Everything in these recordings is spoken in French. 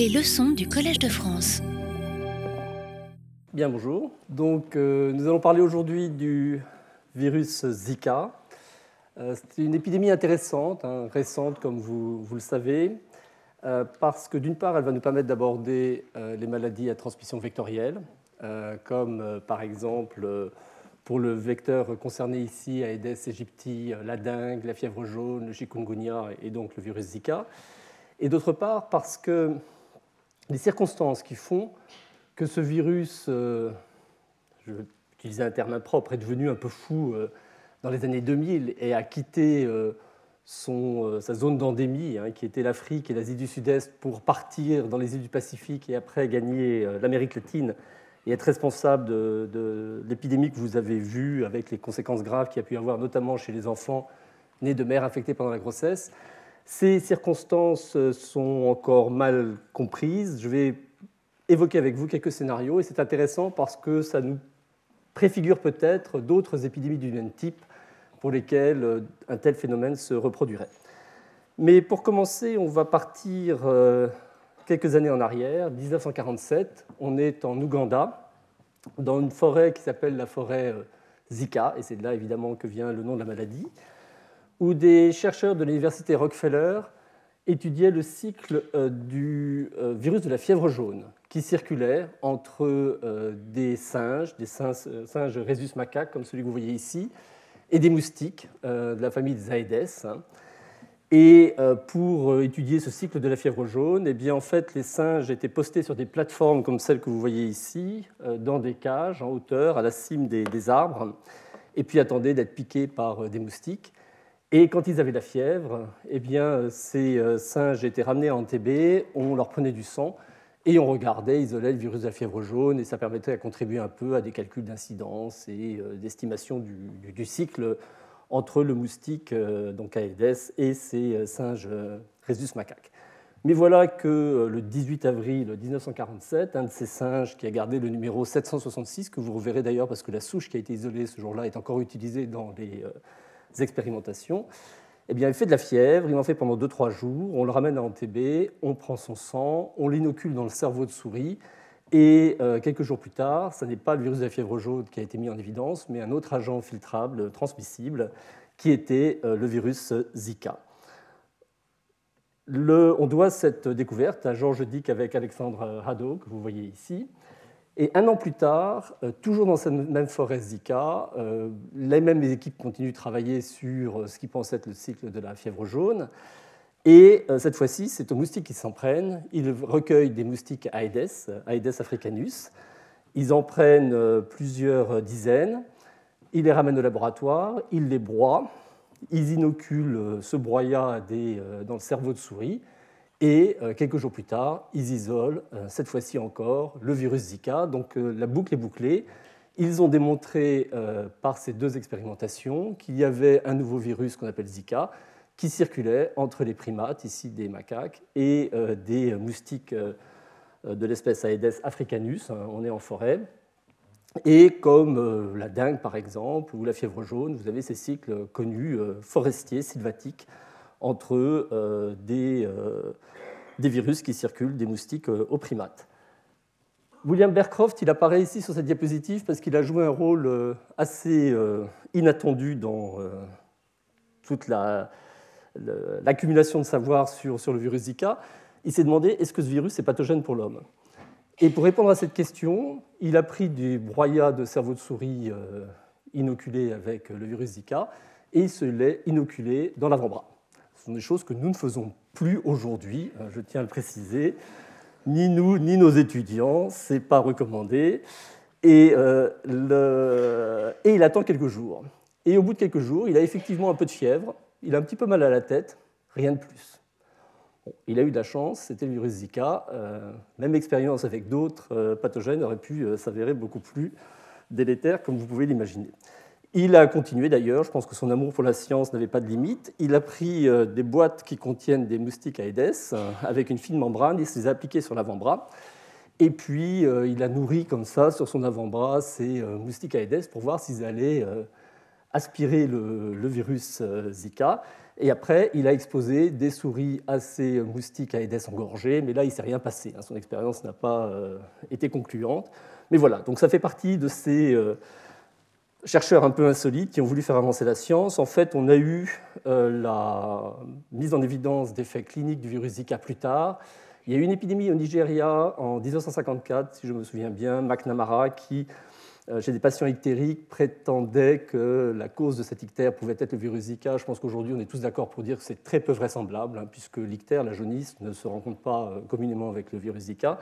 Les leçons du Collège de France. Bien, bonjour. Donc, euh, nous allons parler aujourd'hui du virus Zika. Euh, c'est une épidémie intéressante, hein, récente comme vous, vous le savez, euh, parce que d'une part, elle va nous permettre d'aborder les maladies à transmission vectorielle, comme par exemple pour le vecteur concerné ici, Aedes aegypti, la dengue, la fièvre jaune, le chikungunya et donc le virus Zika. Et d'autre part, parce que les circonstances qui font que ce virus, euh, je vais utiliser un terme impropre, est devenu un peu fou euh, dans les années 2000 et a quitté euh, son, sa zone d'endémie, hein, qui était l'Afrique et l'Asie du Sud-Est, pour partir dans les îles du Pacifique et après gagner l'Amérique latine et être responsable de, l'épidémie que vous avez vue avec les conséquences graves qu'il a pu y avoir, notamment chez les enfants nés de mères infectées pendant la grossesse. Ces circonstances sont encore mal comprises. Je vais évoquer avec vous quelques scénarios et c'est intéressant parce que ça nous préfigure peut-être d'autres épidémies du même type pour lesquelles un tel phénomène se reproduirait. Mais pour commencer, on va partir euh, quelques années en arrière, 1947. On est en Ouganda, dans une forêt qui s'appelle la forêt euh, Zika, et c'est de là évidemment que vient le nom de la maladie, où des chercheurs de l'université Rockefeller étudiaient le cycle euh, du virus de la fièvre jaune, qui circulait entre des singes, des singes, singes rhesus macaques, comme celui que vous voyez ici, et des moustiques de la famille des Aedes. Hein. Et euh, pour euh, étudier ce cycle de la fièvre jaune, eh bien, en fait, les singes étaient postés sur des plateformes comme celles que vous voyez ici, euh, dans des cages en hauteur, à la cime des, arbres, et puis attendaient d'être piqués par des moustiques. Et quand ils avaient la fièvre, eh bien, ces singes étaient ramenés en TB, on leur prenait du sang et on regardait, isolait le virus de la fièvre jaune, et ça permettait de contribuer un peu à des calculs d'incidence et d'estimation du, cycle entre le moustique, euh, donc Aedes, et ces euh, singes euh, rhesus macaques. Mais voilà que le 18 avril 1947, un de ces singes qui a gardé le numéro 766, que vous reverrez d'ailleurs parce que la souche qui a été isolée ce jour-là est encore utilisée dans les expérimentations, eh bien, il fait de la fièvre, il en fait pendant 2-3 jours, on le ramène à Antébé, on prend son sang, on l'inocule dans le cerveau de souris, et quelques jours plus tard, ce n'est pas le virus de la fièvre jaune qui a été mis en évidence, mais un autre agent filtrable, transmissible, qui était le virus Zika. on doit cette découverte à Georges Dick avec Alexandre Haddo, que vous voyez ici. Et un an plus tard, toujours dans cette même forêt Zika, les mêmes équipes continuent de travailler sur ce qui pense être le cycle de la fièvre jaune. Et euh, cette fois-ci, c'est aux moustiques qui s'en prennent. Ils recueillent des moustiques Aedes, Aedes africanus. Ils en prennent euh, plusieurs dizaines. Ils les ramènent au laboratoire, ils les broient, ils inoculent euh, ce broyat dans le cerveau de souris. Et quelques jours plus tard, ils isolent, cette fois-ci encore, le virus Zika. Donc la boucle est bouclée. Ils ont démontré par ces deux expérimentations qu'il y avait un nouveau virus qu'on appelle Zika, qui circulait entre les primates, ici des macaques, et euh, des moustiques euh, de l'espèce Aedes africanus, hein, on est en forêt. Et comme euh, la dengue, par exemple, ou la fièvre jaune, vous avez ces cycles connus forestiers, sylvatiques, entre des, des, virus qui circulent, des moustiques aux primates. William Bearcroft, il apparaît ici sur cette diapositive parce qu'il a joué un rôle assez inattendu dans toute la, l'accumulation de savoir sur, sur le virus Zika, il s'est demandé est-ce que ce virus est pathogène pour l'homme? Et pour répondre à cette question, il a pris des broyats de cerveau de souris euh, inoculés avec le virus Zika et il se l'est inoculé dans l'avant-bras. Ce sont des choses que nous ne faisons plus aujourd'hui, hein, je tiens à le préciser. Ni nous, ni nos étudiants, ce n'est pas recommandé. Et, euh, et il attend quelques jours. Et au bout de quelques jours, il a effectivement un peu de fièvre, il a un petit peu mal à la tête, rien de plus. il a eu de la chance, c'était le virus Zika. Euh, même expérience avec d'autres euh, pathogènes aurait pu s'avérer beaucoup plus délétère, comme vous pouvez l'imaginer. Il a continué d'ailleurs, je pense que son amour pour la science n'avait pas de limite. Il a pris des boîtes qui contiennent des moustiques Aedes avec une fine membrane, il se les a appliquées sur l'avant-bras. Et puis, il a nourri comme ça sur son avant-bras ces moustiques Aedes pour voir s'ils allaient aspiré le, virus Zika. Et après, il a exposé des souris assez moustiques à Aedes engorgées, mais là, il ne s'est rien passé. Hein. Son expérience n'a pas été concluante. Mais voilà, donc ça fait partie de ces chercheurs un peu insolites qui ont voulu faire avancer la science. En fait, on a eu la mise en évidence d'effets cliniques du virus Zika plus tard, il y a eu une épidémie au Nigeria en 1954, si je me souviens bien, McNamara, qui, euh, chez des patients ictériques, prétendait que la cause de cet ictère pouvait être le virus Zika. Je pense qu'aujourd'hui, on est tous d'accord pour dire que c'est très peu vraisemblable, hein, puisque l'ictère, la jaunisse, ne se rencontre pas euh, communément avec le virus Zika.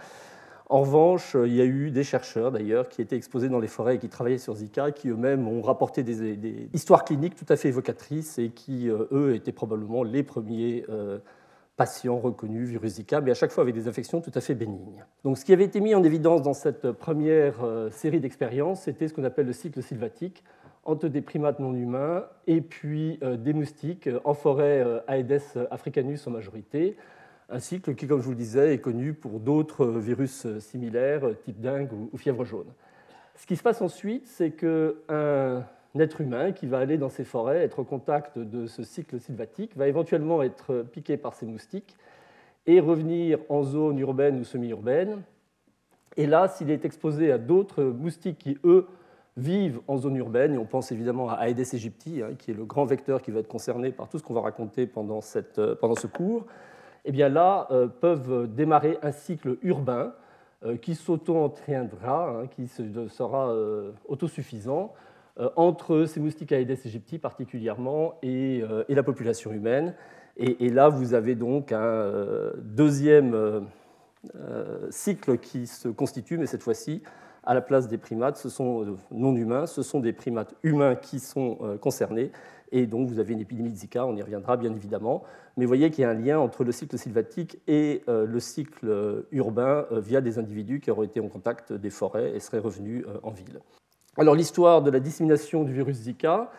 En revanche, il y a eu des chercheurs d'ailleurs qui étaient exposés dans les forêts et qui travaillaient sur Zika, qui eux-mêmes ont rapporté des, histoires cliniques tout à fait évocatrices et qui, euh, eux, étaient probablement les premiers patients reconnus virus Zika, mais à chaque fois avec des infections tout à fait bénignes. Donc, ce qui avait été mis en évidence dans cette première euh, série d'expériences, c'était ce qu'on appelle le cycle sylvatique entre des primates non humains et puis euh, des moustiques en forêt euh, Aedes africanus en majorité. Un cycle qui, comme je vous le disais, est connu pour d'autres virus similaires, type dengue ou fièvre jaune. Ce qui se passe ensuite, c'est qu'un être humain qui va aller dans ces forêts, être au contact de ce cycle sylvatique, va éventuellement être piqué par ces moustiques et revenir en zone urbaine ou semi-urbaine. Et là, s'il est exposé à d'autres moustiques qui, eux, vivent en zone urbaine, et on pense évidemment à Aedes aegypti, hein, qui est le grand vecteur qui va être concerné par tout ce qu'on va raconter pendant, ce cours, eh bien là, euh, peuvent démarrer un cycle urbain euh, qui s'auto-entraînera, hein, qui sera euh, autosuffisant, entre ces moustiques Aedes aegypti particulièrement et, et, la population humaine. Et, là, vous avez donc un deuxième cycle qui se constitue, mais cette fois-ci, à la place des primates, ce sont non humains, ce sont des primates humains qui sont concernés. Et donc, vous avez une épidémie de Zika, on y reviendra bien évidemment. Mais vous voyez qu'il y a un lien entre le cycle sylvatique et le cycle urbain via des individus qui auraient été en contact des forêts et seraient revenus en ville. Alors l'histoire de la dissémination du virus Zika,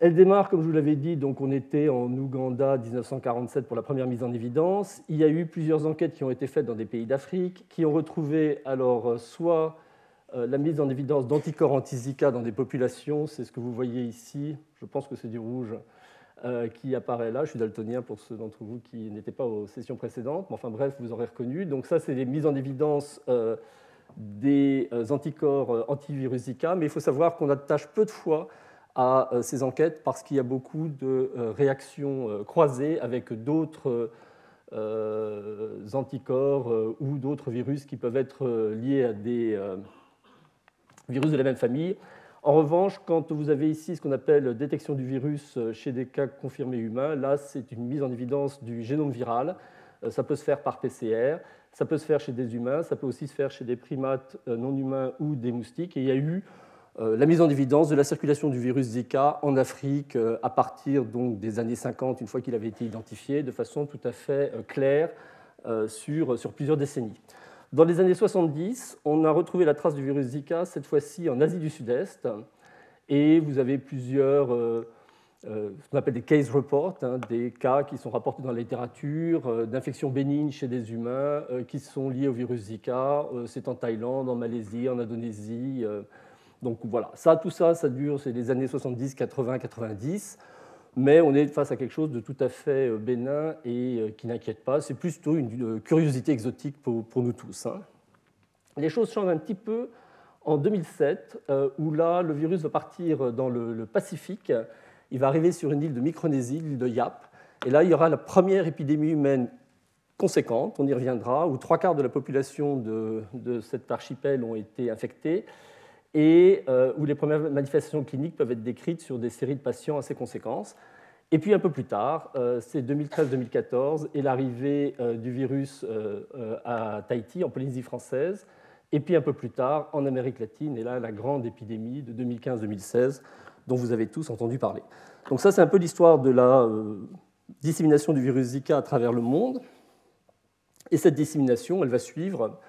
elle démarre, comme je vous l'avais dit, donc on était en Ouganda 1947 pour la première mise en évidence. Il y a eu plusieurs enquêtes qui ont été faites dans des pays d'Afrique, qui ont retrouvé alors euh, soit euh, la mise en évidence d'anticorps anti-Zika dans des populations, c'est ce que vous voyez ici, je pense que c'est du rouge, euh, qui apparaît là. Je suis daltonien pour ceux d'entre vous qui n'étaient pas aux sessions précédentes, mais enfin bref, vous aurez reconnu. Donc ça, c'est les mises en évidence des anticorps antivirus Zika, mais il faut savoir qu'on attache peu de fois à euh, ces enquêtes parce qu'il y a beaucoup de réactions croisées avec d'autres anticorps ou d'autres virus qui peuvent être liés à des virus de la même famille. En revanche, quand vous avez ici ce qu'on appelle détection du virus chez des cas confirmés humains, là c'est une mise en évidence du génome viral. Ça peut se faire par PCR. Ça peut se faire chez des humains, ça peut aussi se faire chez des primates euh, non humains ou des moustiques. Il y a eu euh, la mise en évidence de la circulation du virus Zika en Afrique euh, à partir donc, des années 50, une fois qu'il avait été identifié, de façon tout à fait claire sur, sur plusieurs décennies. Dans les années 70, on a retrouvé la trace du virus Zika, cette fois-ci en Asie du Sud-Est, et vous avez plusieurs euh, ce qu'on appelle des case reports, hein, des cas qui sont rapportés dans la littérature euh, d'infections bénignes chez des humains euh, qui sont liés au virus Zika. c'est en Thaïlande, en Malaisie, en Indonésie. Donc voilà, ça, tout ça, ça dure, c'est les années 70, 80, 90. Mais on est face à quelque chose de tout à fait bénin et qui n'inquiète pas. C'est plutôt une, curiosité exotique pour, nous tous. Hein. Les choses changent un petit peu en 2007, où là, le virus va partir dans le Pacifique il va arriver sur une île de Micronésie, l'île de Yap, et là, il y aura la première épidémie humaine conséquente, on y reviendra, où trois quarts de la population de, cet archipel ont été infectés, et euh, où les premières manifestations cliniques peuvent être décrites sur des séries de patients assez conséquentes. Et puis un peu plus tard, euh, c'est 2013-2014, et l'arrivée euh, du virus à Tahiti, en Polynésie française, et puis un peu plus tard, en Amérique latine, et là, la grande épidémie de 2015-2016, dont vous avez tous entendu parler. Donc ça, c'est un peu l'histoire de la dissémination du virus Zika à travers le monde. Et cette dissémination, elle va suivre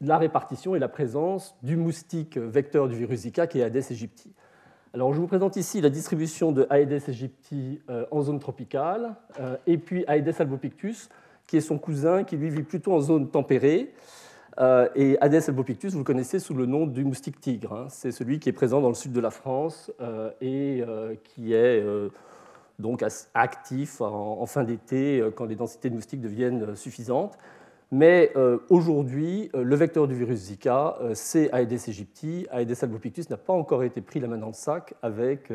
la répartition et la présence du moustique vecteur du virus Zika qui est Aedes aegypti. Alors, je vous présente ici la distribution de Aedes aegypti euh, en zone tropicale, et puis Aedes albopictus, qui est son cousin, qui lui vit plutôt en zone tempérée. et Aedes albopictus, vous le connaissez sous le nom du moustique tigre. Hein. C'est celui qui est présent dans le sud de la France et qui est donc actif en, fin d'été quand les densités de moustiques deviennent suffisantes. Mais aujourd'hui, le vecteur du virus Zika, c'est Aedes aegypti. Aedes albopictus n'a pas encore été pris la main dans le sac avec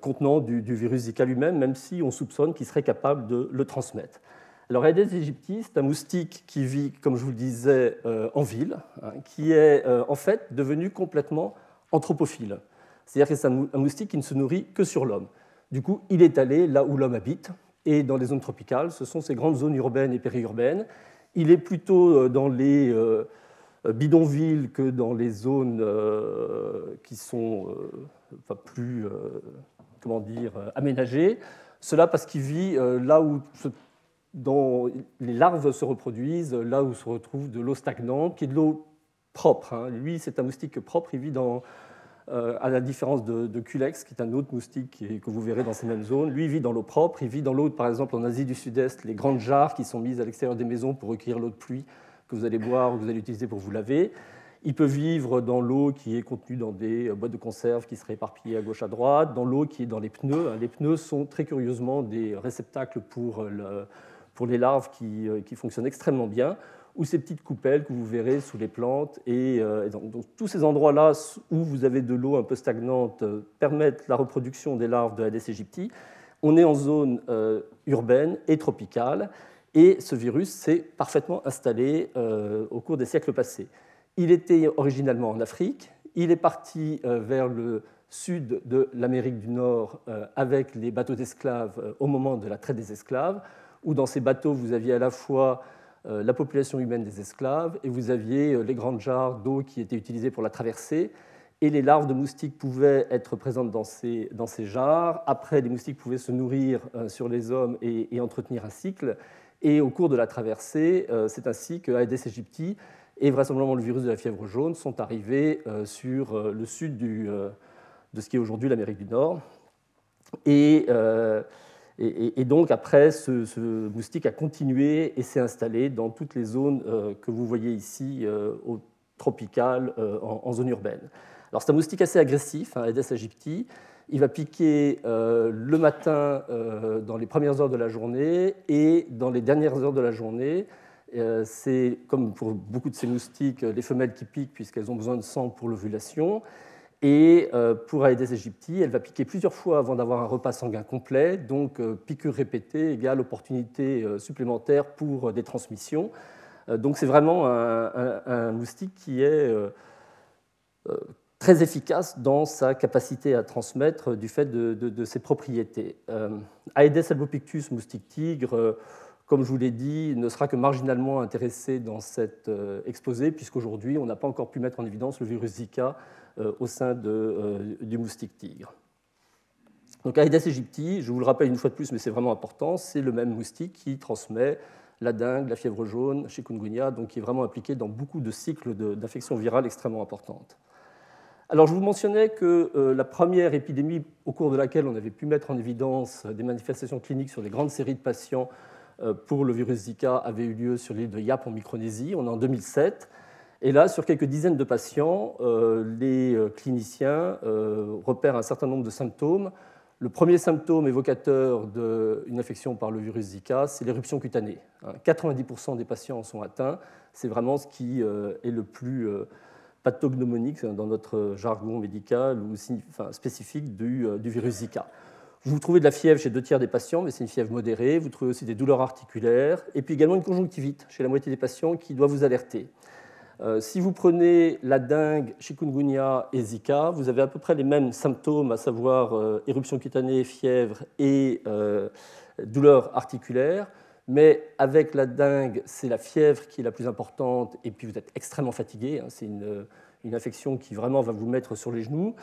contenant du, virus Zika lui-même, même si on soupçonne qu'il serait capable de le transmettre. Alors Aedes aegypti, c'est un moustique qui vit, comme je vous le disais, euh, en ville, hein, qui est euh, en fait devenu complètement anthropophile. C'est-à-dire que c'est un moustique qui ne se nourrit que sur l'homme. Du coup, il est allé là où l'homme habite, et dans les zones tropicales, ce sont ces grandes zones urbaines et périurbaines. Il est plutôt euh, dans les bidonvilles que dans les zones qui sont plus comment dire, aménagées. Cela parce qu'il vit là où dont les larves se reproduisent là où se retrouve de l'eau stagnante, qui est de l'eau propre. Hein. Lui, c'est un moustique propre, il vit dans, euh, à la différence de, Culex, qui est un autre moustique que vous verrez dans ces mêmes zones. Lui, vit dans l'eau propre, il vit dans l'eau, par exemple, en Asie du Sud-Est, les grandes jarres qui sont mises à l'extérieur des maisons pour recueillir l'eau de pluie que vous allez boire ou que vous allez utiliser pour vous laver. Il peut vivre dans l'eau qui est contenue dans des boîtes de conserve qui seraient éparpillées à gauche à droite, dans l'eau qui est dans les pneus. Les pneus sont très curieusement des réceptacles pour pour les larves euh, qui, fonctionnent extrêmement bien, ou ces petites coupelles que vous verrez sous les plantes. Et, euh, donc, tous ces endroits-là où vous avez de l'eau un peu stagnante euh, permettent la reproduction des larves de Aedes aegypti. On est en zone urbaine et tropicale, et ce virus s'est parfaitement installé au cours des siècles passés. Il était originalement en Afrique, il est parti vers le sud de l'Amérique du Nord avec les bateaux d'esclaves au moment de la traite des esclaves où dans ces bateaux, vous aviez à la fois euh, la population humaine des esclaves et vous aviez euh, les grandes jarres d'eau qui étaient utilisées pour la traversée. Et les larves de moustiques pouvaient être présentes dans ces, dans ces jarres. Après, les moustiques pouvaient se nourrir euh, sur les hommes et, entretenir un cycle. Et au cours de la traversée, c'est ainsi que Aedes aegypti et vraisemblablement le virus de la fièvre jaune sont arrivés sur le sud du, de ce qui est aujourd'hui l'Amérique du Nord. Et et, donc après, ce, moustique a continué et s'est installé dans toutes les zones euh, que vous voyez ici, euh, au tropical, euh, en, zone urbaine. Alors c'est un moustique assez agressif, hein, Aedes aegypti. Il va piquer le matin dans les premières heures de la journée et dans les dernières heures de la journée. c'est comme pour beaucoup de ces moustiques, les femelles qui piquent puisqu'elles ont besoin de sang pour l'ovulation. Et euh, pour Aedes aegypti, elle va piquer plusieurs fois avant d'avoir un repas sanguin complet, donc euh, piqûre répétée égale opportunité euh, supplémentaire pour des transmissions. Donc c'est vraiment un, moustique qui est très efficace dans sa capacité à transmettre du fait de, ses propriétés. Aedes albopictus, moustique tigre, comme je vous l'ai dit, ne sera que marginalement intéressé dans cet exposé, puisqu'aujourd'hui, on n'a pas encore pu mettre en évidence le virus Zika au sein euh, du moustique tigre. Donc Aedes aegypti, je vous le rappelle une fois de plus, mais c'est vraiment important, c'est le même moustique qui transmet la dengue, la fièvre jaune, chikungunya, donc qui est vraiment impliqué dans beaucoup de cycles d'infections virales extrêmement importantes. Alors je vous mentionnais que euh, la première épidémie au cours de laquelle on avait pu mettre en évidence des manifestations cliniques sur des grandes séries de patients pour le virus Zika avait eu lieu sur l'île de Yap en Micronésie, on est en 2007. Et là, sur quelques dizaines de patients, euh, les euh, cliniciens euh, repèrent un certain nombre de symptômes. Le premier symptôme évocateur d'une infection par le virus Zika, c'est l'éruption cutanée. 90% hein. des patients en sont atteints. C'est vraiment ce qui est le plus pathognomonique dans notre jargon médical ou spécifique du, virus Zika. Vous trouvez de la fièvre chez deux tiers des patients, mais c'est une fièvre modérée. Vous trouvez aussi des douleurs articulaires et puis également une conjonctivite chez la moitié des patients qui doit vous alerter. Euh, si vous prenez la dengue, chikungunya et Zika, vous avez à peu près les mêmes symptômes, à savoir euh, éruption cutanée, fièvre et euh, douleurs articulaires. Mais avec la dengue, c'est la fièvre qui est la plus importante et puis vous êtes extrêmement fatigué. Hein. c'est une, une, infection qui vraiment va vous mettre sur les genoux.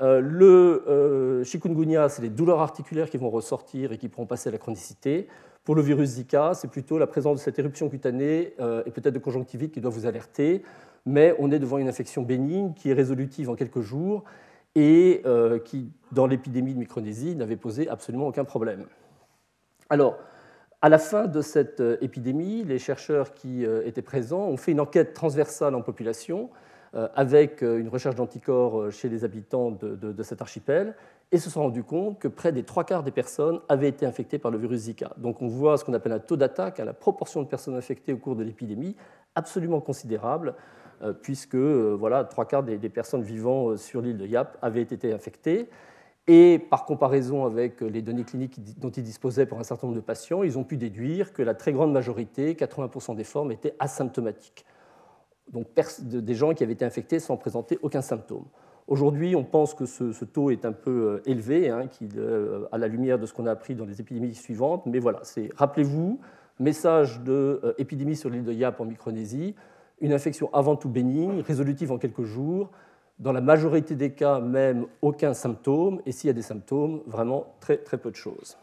le chikungunya, c'est les douleurs articulaires qui vont ressortir et qui pourront passer à la chronicité. Pour le virus Zika, c'est plutôt la présence de cette éruption cutanée euh, et peut-être de conjonctivite qui doit vous alerter, mais on est devant une infection bénigne qui est résolutive en quelques jours et euh, qui, dans l'épidémie de Micronésie, n'avait posé absolument aucun problème. Alors, À la fin de cette épidémie, les chercheurs qui étaient présents ont fait une enquête transversale en population avec une recherche d'anticorps chez les habitants de, de, cet archipel et se sont rendus compte que près des trois quarts des personnes avaient été infectées par le virus Zika. Donc on voit ce qu'on appelle un taux d'attaque, à la proportion de personnes infectées au cours de l'épidémie, absolument considérable, euh, puisque euh, voilà, trois quarts des, personnes vivant euh, sur l'île de Yap avaient été infectées. Et par comparaison avec les données cliniques dont ils disposaient pour un certain nombre de patients, ils ont pu déduire que la très grande majorité, 80% des formes, étaient asymptomatiques. Donc des gens qui avaient été infectés sans présenter aucun symptôme. Aujourd'hui, on pense que ce, taux est un peu élevé, hein, à la lumière de ce qu'on a appris dans les épidémies suivantes. Mais voilà, rappelez-vous, message de épidémie sur l'île de Yap en Micronésie, une infection avant tout bénigne, résolutive en quelques jours, dans la majorité des cas même aucun symptôme, et s'il y a des symptômes, vraiment très très peu de choses.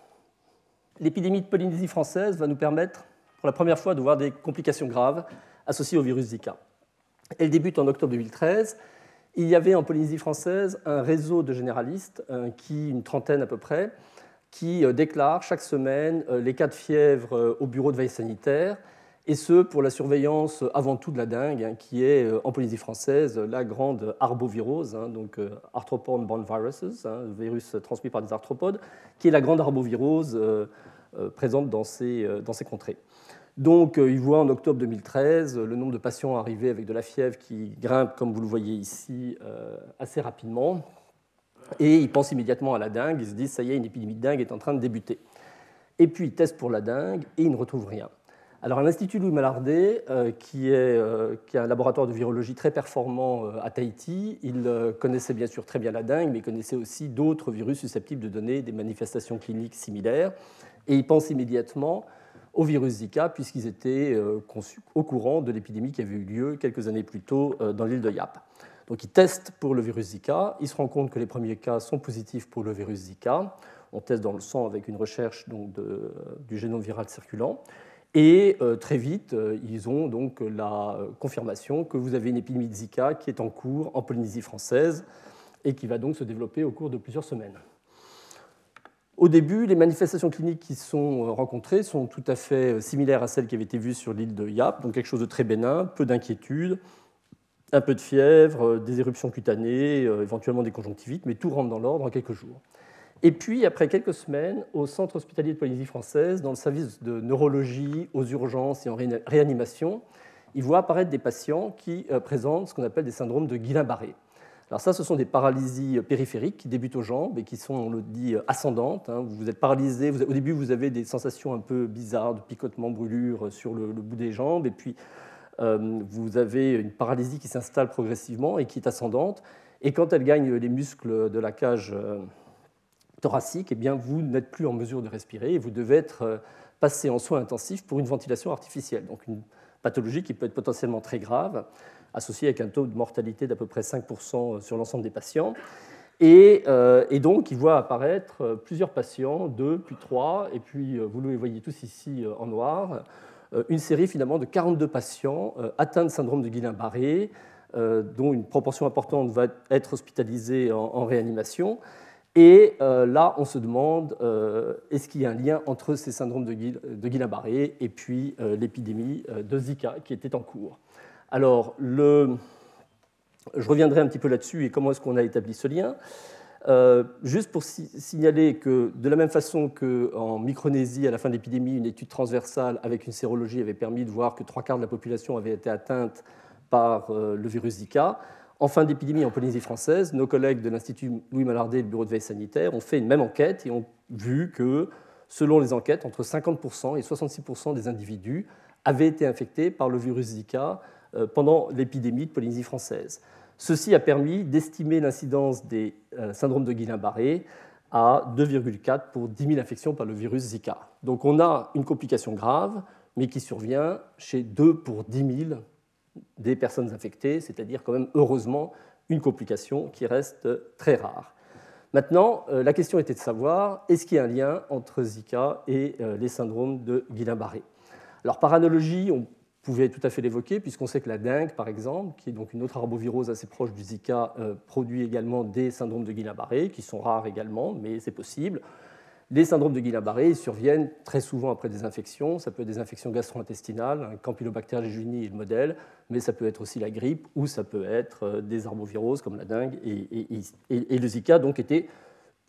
L'épidémie de Polynésie française va nous permettre pour la première fois de voir des complications graves associées au virus Zika. Elle débute en octobre 2013. Il y avait en Polynésie française un réseau de généralistes, qui, une trentaine à peu près, qui euh, déclarent chaque semaine euh, les cas de fièvre euh, au bureau de veille sanitaire et ce pour la surveillance avant tout de la dengue, hein, qui est euh, en Polynésie française la grande arbovirose, hein, donc euh, arthropode-borne viruses, hein, virus transmis par des arthropodes, qui est la grande arbovirose euh, présente dans dans ces contrées. Donc, il voit en octobre 2013 le nombre de patients arrivés avec de la fièvre qui grimpe, comme vous le voyez ici, assez rapidement. Et il pense immédiatement à la dengue. Il se dit, ça y est, une épidémie de dengue est en train de débuter. Et puis, il teste pour la dengue et il ne retrouve rien. Alors, à l'Institut Louis Malardé, euh, qui, est, euh, qui, un laboratoire de virologie très performant euh, à Tahiti, il connaissait bien sûr très bien la dengue, mais il connaissait aussi d'autres virus susceptibles de donner des manifestations cliniques similaires. Et il pense immédiatement au virus Zika, puisqu'ils étaient au courant de l'épidémie qui avait eu lieu quelques années plus tôt dans l'île de Yap. Donc, il teste pour le virus Zika. Il se rend compte que les premiers cas sont positifs pour le virus Zika. On teste dans le sang avec une recherche donc, du génome viral circulant. Et euh, très vite, euh, ils ont donc la confirmation que vous avez une épidémie de Zika qui est en cours en Polynésie française et qui va donc se développer au cours de plusieurs semaines. Au début, les manifestations cliniques qui sont euh, rencontrées sont tout à fait similaires à celles qui avaient été vues sur l'île de Yap, donc quelque chose de très bénin, peu d'inquiétude, un peu de fièvre, des éruptions cutanées, éventuellement des conjonctivites, mais tout rentre dans l'ordre en quelques jours. Et puis, après quelques semaines, au Centre hospitalier de Polynésie française, dans le service de neurologie, aux urgences et en réanimation, il voit apparaître des patients qui euh, présentent ce qu'on appelle des syndromes de Guillain-Barré. Alors ça, ce sont des paralysies périphériques qui débutent aux jambes et qui sont, on le dit, ascendantes. Hein. Vous êtes paralysé, au début, vous avez des sensations un peu bizarres de picotement, brûlure sur le, bout des jambes, et puis euh, vous avez une paralysie qui s'installe progressivement et qui est ascendante. Et quand elle gagne les muscles de la cage euh, thoracique, eh bien, vous n'êtes plus en mesure de respirer et vous devez être euh, passé en soins intensifs pour une ventilation artificielle. Donc une pathologie qui peut être potentiellement très grave, associée avec un taux de mortalité d'à peu près 5% sur l'ensemble des patients. Et, euh, donc, il voit apparaître euh, plusieurs patients, deux, puis trois, et puis vous les voyez tous ici en noir, une série finalement de 42 patients atteints de syndrome de Guillain-Barré, dont une proportion importante va être hospitalisée en réanimation. Et euh, là, on se demande, euh, est-ce qu'il y a un lien entre ces syndromes de, Guillain-Barré et puis euh, l'épidémie de Zika qui était en cours Alors, le... je reviendrai un petit peu là-dessus et comment est-ce qu'on a établi ce lien. juste pour signaler que, de la même façon qu'en Micronésie, à la fin de l'épidémie, une étude transversale avec une sérologie avait permis de voir que trois quarts de la population avait été atteinte par le virus Zika, en fin d'épidémie en Polynésie française, nos collègues de l'Institut Louis Malardé et du Bureau de veille sanitaire ont fait une même enquête et ont vu que, selon les enquêtes, entre 50% et 66% des individus avaient été infectés par le virus Zika euh, pendant l'épidémie de Polynésie française. Ceci a permis d'estimer l'incidence des euh, syndromes de Guillain-Barré à 2,4 pour 10 000 infections par le virus Zika. Donc on a une complication grave, mais qui survient chez 2 pour 10 000 des personnes infectées, c'est-à-dire quand même heureusement une complication qui reste très rare. Maintenant, euh, la question était de savoir est-ce qu'il y a un lien entre Zika et euh, les syndromes de Guillain-Barré? Alors, par analogie, on pouvait tout à fait l'évoquer, puisqu'on sait que la dengue, par exemple, qui est donc une autre arbovirose assez proche du Zika, euh, produit également des syndromes de Guillain-Barré, qui sont rares également, mais c'est possible. Les syndromes de Guillain-Barré surviennent très souvent après des infections. Ça peut être des infections gastro-intestinales, un Campylobacter jejuni est le modèle, mais ça peut être aussi la grippe ou ça peut être euh, des arboviroses comme la dengue. Et, le Zika donc était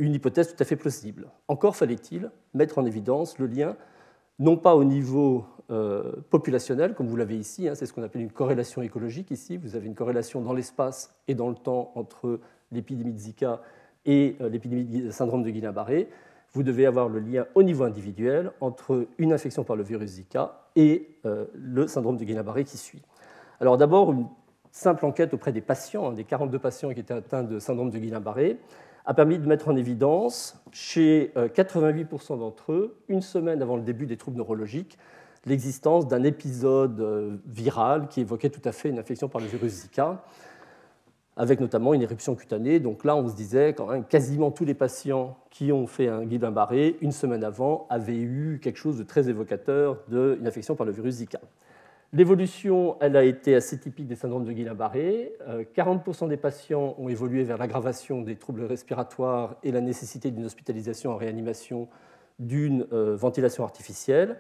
une hypothèse tout à fait plausible. Encore fallait-il mettre en évidence le lien, non pas au niveau euh, populationnel, comme vous l'avez ici, hein, c'est ce qu'on appelle une corrélation écologique ici. Vous avez une corrélation dans l'espace et dans le temps entre l'épidémie de Zika et euh, l'épidémie de syndrome de Guillain-Barré vous devez avoir le lien au niveau individuel entre une infection par le virus Zika et euh, le syndrome de Guillain-Barré qui suit. Alors d'abord, une simple enquête auprès des patients, hein, des 42 patients qui étaient atteints de syndrome de Guillain-Barré, a permis de mettre en évidence chez 88% euh, d'entre eux, une semaine avant le début des troubles neurologiques, l'existence d'un épisode euh, viral qui évoquait tout à fait une infection par le virus Zika avec notamment une éruption cutanée. Donc là, on se disait quand quasiment tous les patients qui ont fait un Guillain-Barré une semaine avant avaient eu quelque chose de très évocateur d'une infection par le virus Zika. L'évolution, elle a été assez typique des syndromes de Guillain-Barré. 40% euh, des patients ont évolué vers l'aggravation des troubles respiratoires et la nécessité d'une hospitalisation en réanimation d'une euh, ventilation artificielle.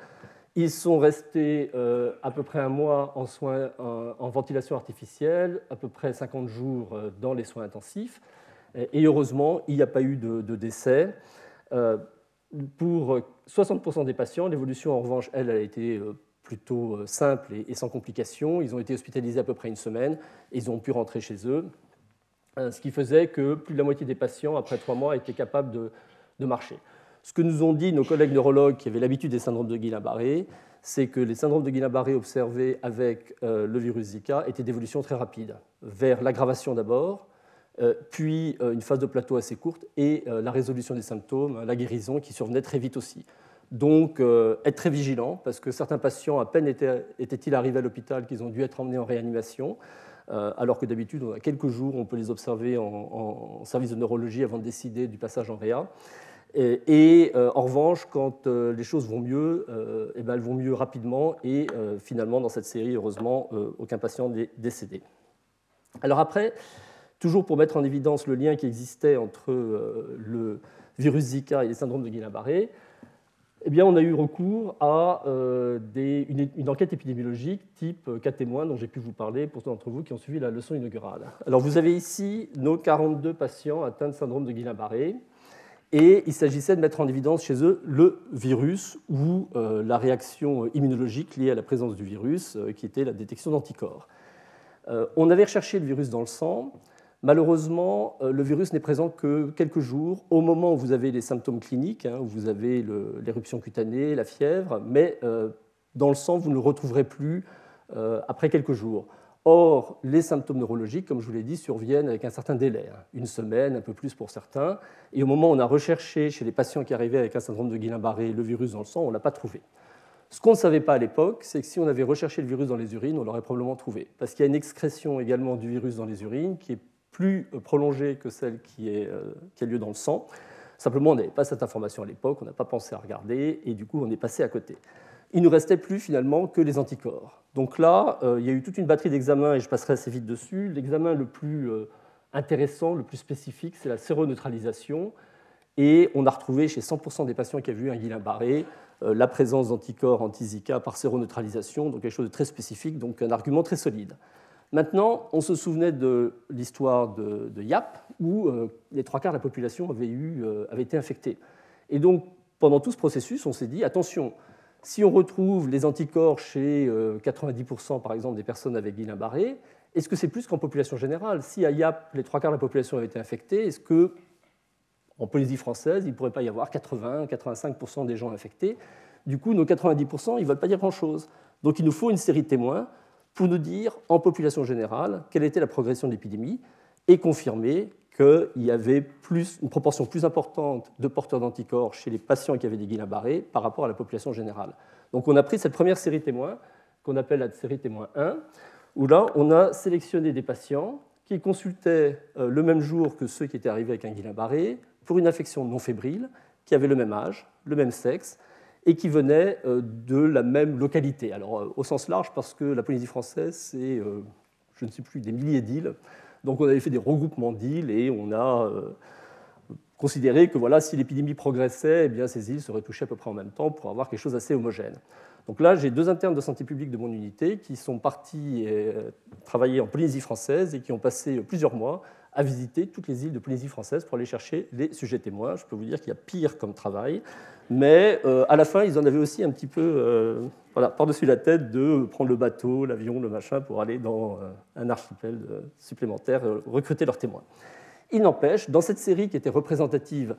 Ils sont restés euh, à peu près un mois en, soins, en, ventilation artificielle, à peu près 50 jours dans les soins intensifs. Et heureusement, il n'y a pas eu de, décès. Euh, pour 60% des patients, l'évolution, en revanche, elle, a été plutôt simple et, sans complications. Ils ont été hospitalisés à peu près une semaine et ils ont pu rentrer chez eux. Ce qui faisait que plus de la moitié des patients, après trois mois, étaient capables de marcher. Ce que nous ont dit nos collègues neurologues qui avaient l'habitude des syndromes de Guillain-Barré, c'est que les syndromes de Guillain-Barré observés avec euh, le virus Zika étaient d'évolution très rapide, vers l'aggravation d'abord, euh, puis euh, une phase de plateau assez courte et la résolution des symptômes, la guérison qui survenait très vite aussi. Donc, être très vigilant, parce que certains patients, à peine étaient-ils arrivés à l'hôpital qu'ils ont dû être emmenés en réanimation, alors que d'habitude, on a quelques jours, on peut les observer en, service de neurologie avant de décider du passage en réa. Et, euh, en revanche, quand euh, les choses vont mieux, euh, eh ben, elles vont mieux rapidement. Et finalement, dans cette série, heureusement, aucun patient n'est décédé. Alors après, toujours pour mettre en évidence le lien qui existait entre le virus Zika et les syndromes de Guillain-Barré, eh bien, on a eu recours à une, une, enquête épidémiologique type cas témoin dont j'ai pu vous parler pour ceux d'entre vous qui ont suivi la leçon inaugurale. Alors, vous avez ici nos 42 patients atteints de syndrome de Guillain-Barré. Et il s'agissait de mettre en évidence chez eux le virus ou euh, la réaction immunologique liée à la présence du virus, euh, qui était la détection d'anticorps. Euh, on avait recherché le virus dans le sang. Malheureusement, le virus n'est présent que quelques jours, au moment où vous avez les symptômes cliniques, hein, où vous avez l'éruption cutanée, la fièvre, mais dans le sang, vous ne le retrouverez plus après quelques jours. Or, les symptômes neurologiques, comme je vous l'ai dit, surviennent avec un certain délai, hein. une semaine, un peu plus pour certains. Et au moment où on a recherché chez les patients qui arrivaient avec un syndrome de Guillain-Barré le virus dans le sang, on ne l'a pas trouvé. Ce qu'on ne savait pas à l'époque, c'est que si on avait recherché le virus dans les urines, on l'aurait probablement trouvé. Parce qu'il y a une excrétion également du virus dans les urines qui est plus prolongée que celle euh, qui a lieu dans le sang. Simplement, on n'avait pas cette information à l'époque, on n'a pas pensé à regarder, et du coup, on est passé à côté il ne nous restait plus finalement que les anticorps. Donc là, euh, il y a eu toute une batterie d'examens, et je passerai assez vite dessus. L'examen le plus euh, intéressant, le plus spécifique, c'est la séroneutralisation. Et on a retrouvé chez 100% des patients qui avaient eu un Guillain-Barré la présence d'anticorps anti-Zika par séroneutralisation, donc quelque chose de très spécifique, donc un argument très solide. Maintenant, on se souvenait de l'histoire de, YAP, où les trois quarts de la population avaient, eu, avaient été infectés. Et donc, pendant tout ce processus, on s'est dit, attention, si on retrouve les anticorps chez 90% euh, par exemple des personnes avec Guillain-Barré, est-ce que c'est plus qu'en population générale? Si à YAP, les trois quarts de la population avaient été infectés, est-ce que en Polynésie française, il ne pourrait pas y avoir 80-85% des gens infectés? Du coup, nos 90%, ils ne veulent pas dire grand-chose. Donc il nous faut une série de témoins pour nous dire, en population générale, quelle était la progression de l'épidémie et confirmer qu'il y avait une proportion plus importante de porteurs d'anticorps chez les patients qui avaient des Guillain-Barré par rapport à la population générale. Donc on a pris cette première série témoins, qu'on appelle la série témoin 1, où là on a sélectionné des patients qui consultaient euh, le même jour que ceux qui étaient arrivés avec un Guillain-Barré pour une infection non fébrile, qui avait le même âge, le même sexe, et qui venaient euh, de la même localité. Alors euh, au sens large, parce que la Polynésie française, c'est, je ne sais plus, des milliers d'îles. Donc on avait fait des regroupements d'îles et on a euh, considérer que voilà, si l'épidémie progressait, eh bien, ces îles seraient touchées à peu près en même temps pour avoir quelque chose d'assez homogène. Donc là, j'ai deux internes de santé publique de mon unité qui sont partis euh, travailler en Polynésie française et qui ont passé plusieurs mois à visiter toutes les îles de Polynésie française pour aller chercher les sujets témoins. Je peux vous dire qu'il y a pire comme travail, mais euh, à la fin, ils en avaient aussi un petit peu euh, voilà, par-dessus la tête de prendre le bateau, l'avion, le machin pour aller dans un archipel supplémentaire, recruter leurs témoins. Il n'empêche, dans cette série qui était représentative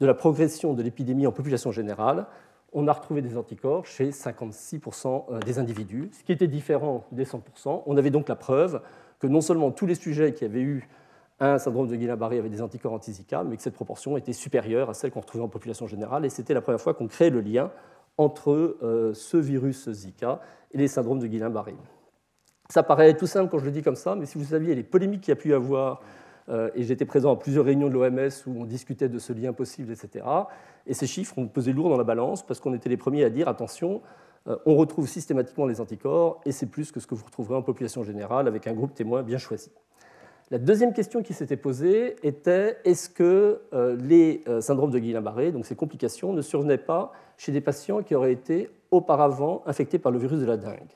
de la progression de l'épidémie en population générale, on a retrouvé des anticorps chez 56% euh, des individus, ce qui était différent des 100%. On avait donc la preuve que non seulement tous les sujets qui avaient eu un syndrome de Guillain-Barré avaient des anticorps anti-Zika, mais que cette proportion était supérieure à celle qu'on retrouvait en population générale. Et c'était la première fois qu'on créait le lien entre euh, ce virus Zika et les syndromes de Guillain-Barré. Ça paraît tout simple quand je le dis comme ça, mais si vous saviez les polémiques qu'il y a pu y avoir euh, et j'étais présent à plusieurs réunions de l'OMS où on discutait de ce lien possible, etc. Et ces chiffres ont pesé lourd dans la balance parce qu'on était les premiers à dire attention, euh, on retrouve systématiquement les anticorps et c'est plus que ce que vous retrouverez en population générale avec un groupe témoin bien choisi. La deuxième question qui s'était posée était est-ce que euh, les syndromes de Guillain-Barré, donc ces complications, ne survenaient pas chez des patients qui auraient été auparavant infectés par le virus de la dengue?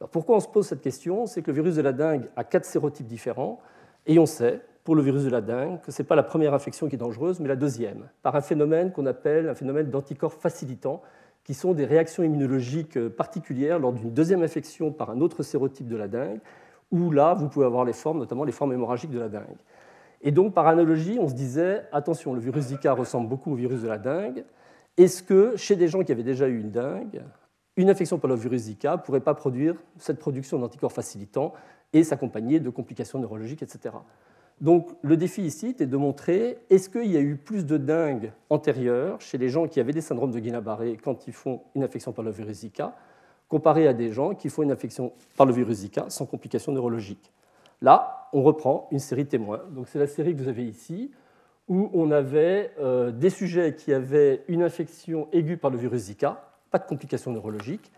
Alors Pourquoi on se pose cette question? C'est que le virus de la dengue a quatre sérotypes différents et on sait pour le virus de la dengue que ce n'est pas la première infection qui est dangereuse, mais la deuxième, par un phénomène qu'on appelle un phénomène d'anticorps facilitants, qui sont des réactions immunologiques euh, particulières lors d'une deuxième infection par un autre sérotype de la dengue, où là, vous pouvez avoir les formes, notamment les formes hémorragiques de la dengue. Et donc, par analogie, on se disait, attention, le virus Zika ressemble beaucoup au virus de la dengue. Est-ce que chez des gens qui avaient déjà eu une dengue, une infection par le virus Zika ne pourrait pas produire cette production d'anticorps facilitants et s'accompagner de complications neurologiques, etc. Donc le défi ici était de montrer est-ce qu'il y a eu plus de dingue antérieure chez les gens qui avaient des syndromes de Guillain-Barré quand ils font une infection par le virus Zika, comparé à des gens qui font une infection par le virus Zika sans complications neurologiques. Là, on reprend une série de témoins. Donc c'est la série que vous avez ici, où on avait euh, des sujets qui avaient une infection aiguë par le virus Zika, pas de complications neurologiques,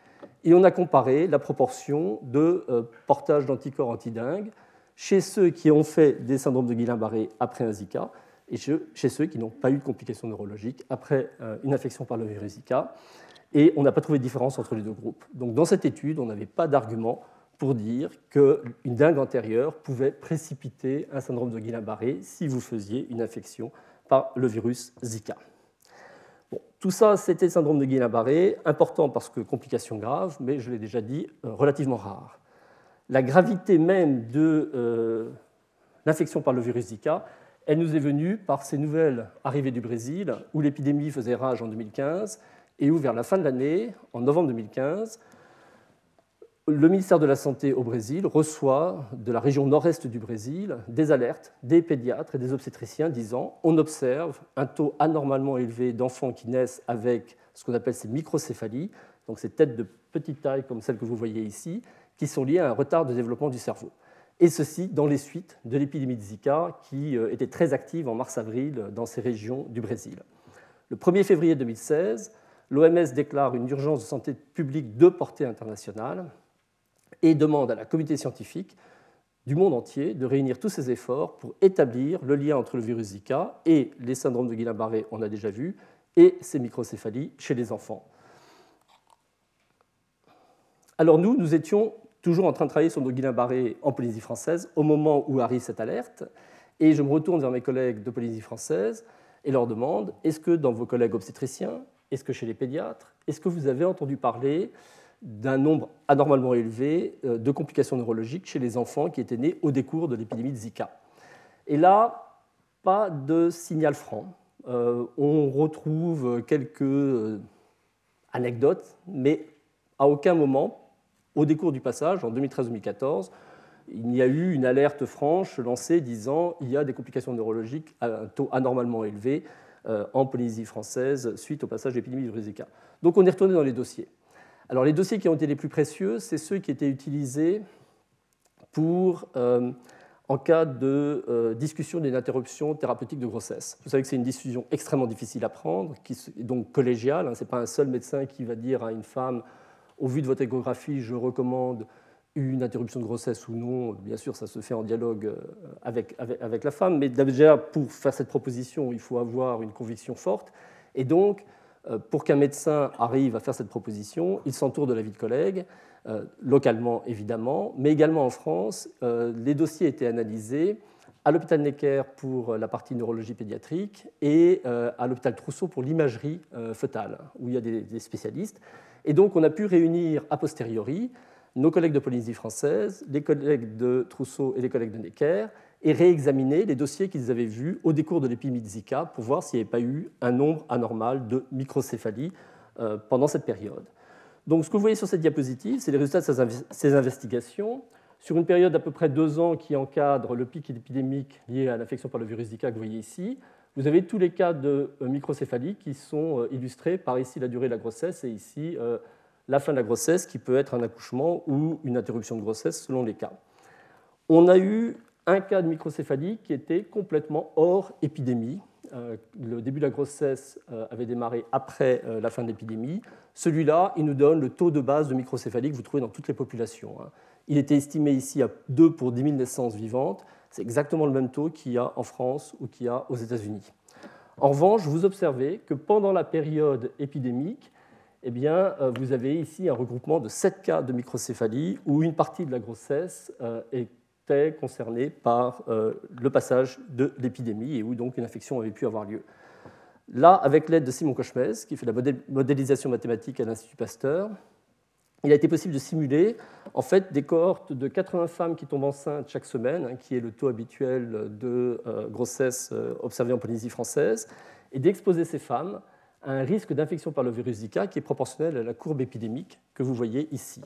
et on a comparé la proportion de euh, portage d'anticorps antidingue chez ceux qui ont fait des syndromes de Guillain-Barré après un Zika et chez ceux qui n'ont pas eu de complications neurologiques après euh, une infection par le virus Zika. Et on n'a pas trouvé de différence entre les deux groupes. Donc dans cette étude, on n'avait pas d'argument pour dire qu'une dingue antérieure pouvait précipiter un syndrome de Guillain-Barré si vous faisiez une infection par le virus Zika. Bon, tout ça, c'était le syndrome de Guillain-Barré, important parce que complications graves, mais je l'ai déjà dit, euh, relativement rares la gravité même de euh, l'infection par le virus Zika, elle nous est venue par ces nouvelles arrivées du Brésil, où l'épidémie faisait rage en 2015, et où vers la fin de l'année, en novembre 2015, le ministère de la Santé au Brésil reçoit de la région nord-est du Brésil des alertes des pédiatres et des obstétriciens disant on observe un taux anormalement élevé d'enfants qui naissent avec ce qu'on appelle ces microcéphalies, donc ces têtes de petite taille comme celles que vous voyez ici, qui sont liés à un retard de développement du cerveau. Et ceci dans les suites de l'épidémie de Zika qui euh, était très active en mars-avril dans ces régions du Brésil. Le 1er février 2016, l'OMS déclare une urgence de santé publique de portée internationale et demande à la communauté scientifique du monde entier de réunir tous ses efforts pour établir le lien entre le virus Zika et les syndromes de Guillain-Barré, on a déjà vu, et ces microcéphalies chez les enfants. Alors nous, nous étions toujours en train de travailler sur nos Guillain-Barré en Polynésie française au moment où arrive cette alerte. Et je me retourne vers mes collègues de Polynésie française et leur demande est-ce que dans vos collègues obstétriciens, est-ce que chez les pédiatres, est-ce que vous avez entendu parler d'un nombre anormalement élevé euh, de complications neurologiques chez les enfants qui étaient nés au décours de l'épidémie de Zika? Et là, pas de signal franc. Euh, on retrouve quelques euh, anecdotes, mais à aucun moment, au décours du passage, en 2013-2014, il y a eu une alerte franche lancée disant il y a des complications neurologiques à un taux anormalement élevé en Polynésie française suite au passage de l'épidémie du Zika. Donc on est retourné dans les dossiers. Alors les dossiers qui ont été les plus précieux, c'est ceux qui étaient utilisés pour, euh, en cas de euh, discussion d'une interruption thérapeutique de grossesse. Vous savez que c'est une décision extrêmement difficile à prendre, qui est donc collégiale. Hein, Ce n'est pas un seul médecin qui va dire à une femme au vu de votre échographie, je recommande une interruption de grossesse ou non, bien sûr, ça se fait en dialogue euh, avec, avec, la femme, mais déjà, pour faire cette proposition, il faut avoir une conviction forte. Et donc, euh, pour qu'un médecin arrive à faire cette proposition, il s'entoure de l'avis de collègues, euh, localement évidemment, mais également en France. Les dossiers étaient analysés à l'hôpital Necker pour la partie neurologie pédiatrique et à l'hôpital Trousseau pour l'imagerie fœtale, où il y a des spécialistes. Et donc, on a pu réunir a posteriori nos collègues de Polynésie française, les collègues de Trousseau et les collègues de Necker, et réexaminer les dossiers qu'ils avaient vus au décours de l'épidémie de Zika pour voir s'il n'y avait pas eu un nombre anormal de microcéphalie euh, pendant cette période. Donc, ce que vous voyez sur cette diapositive, c'est les résultats de ces investigations sur une période d'à peu près deux ans qui encadre le pic épidémique lié à l'infection par le virus Zika que vous voyez ici. Vous avez tous les cas de euh, microcéphalie qui sont euh, illustrés par ici la durée de la grossesse et ici la fin de la grossesse qui peut être un accouchement ou une interruption de grossesse selon les cas. On a eu un cas de microcéphalie qui était complètement hors épidémie. Euh, le début de la grossesse euh, avait démarré après euh, la fin de l'épidémie. Celui-là, il nous donne le taux de base de microcéphalie que vous trouvez dans toutes les populations. Hein. Il était estimé ici à 2 pour 10 000 naissances vivantes. C'est exactement le même taux qu'il y a en France ou qu'il y a aux États-Unis. En revanche, vous observez que pendant la période épidémique, eh bien, euh, vous avez ici un regroupement de sept cas de microcéphalie où une partie de la grossesse euh, était concernée par euh, le passage de l'épidémie et où donc une infection avait pu avoir lieu. Là, avec l'aide de Simon Kochmez, qui fait la modélisation mathématique à l'Institut Pasteur, il a été possible de simuler en fait des cohortes de 80 femmes qui tombent enceintes chaque semaine, hein, qui est le taux habituel de grossesse observé en Polynésie française, et d'exposer ces femmes un risque d'infection par le virus Zika qui est proportionnel à la courbe épidémique que vous voyez ici.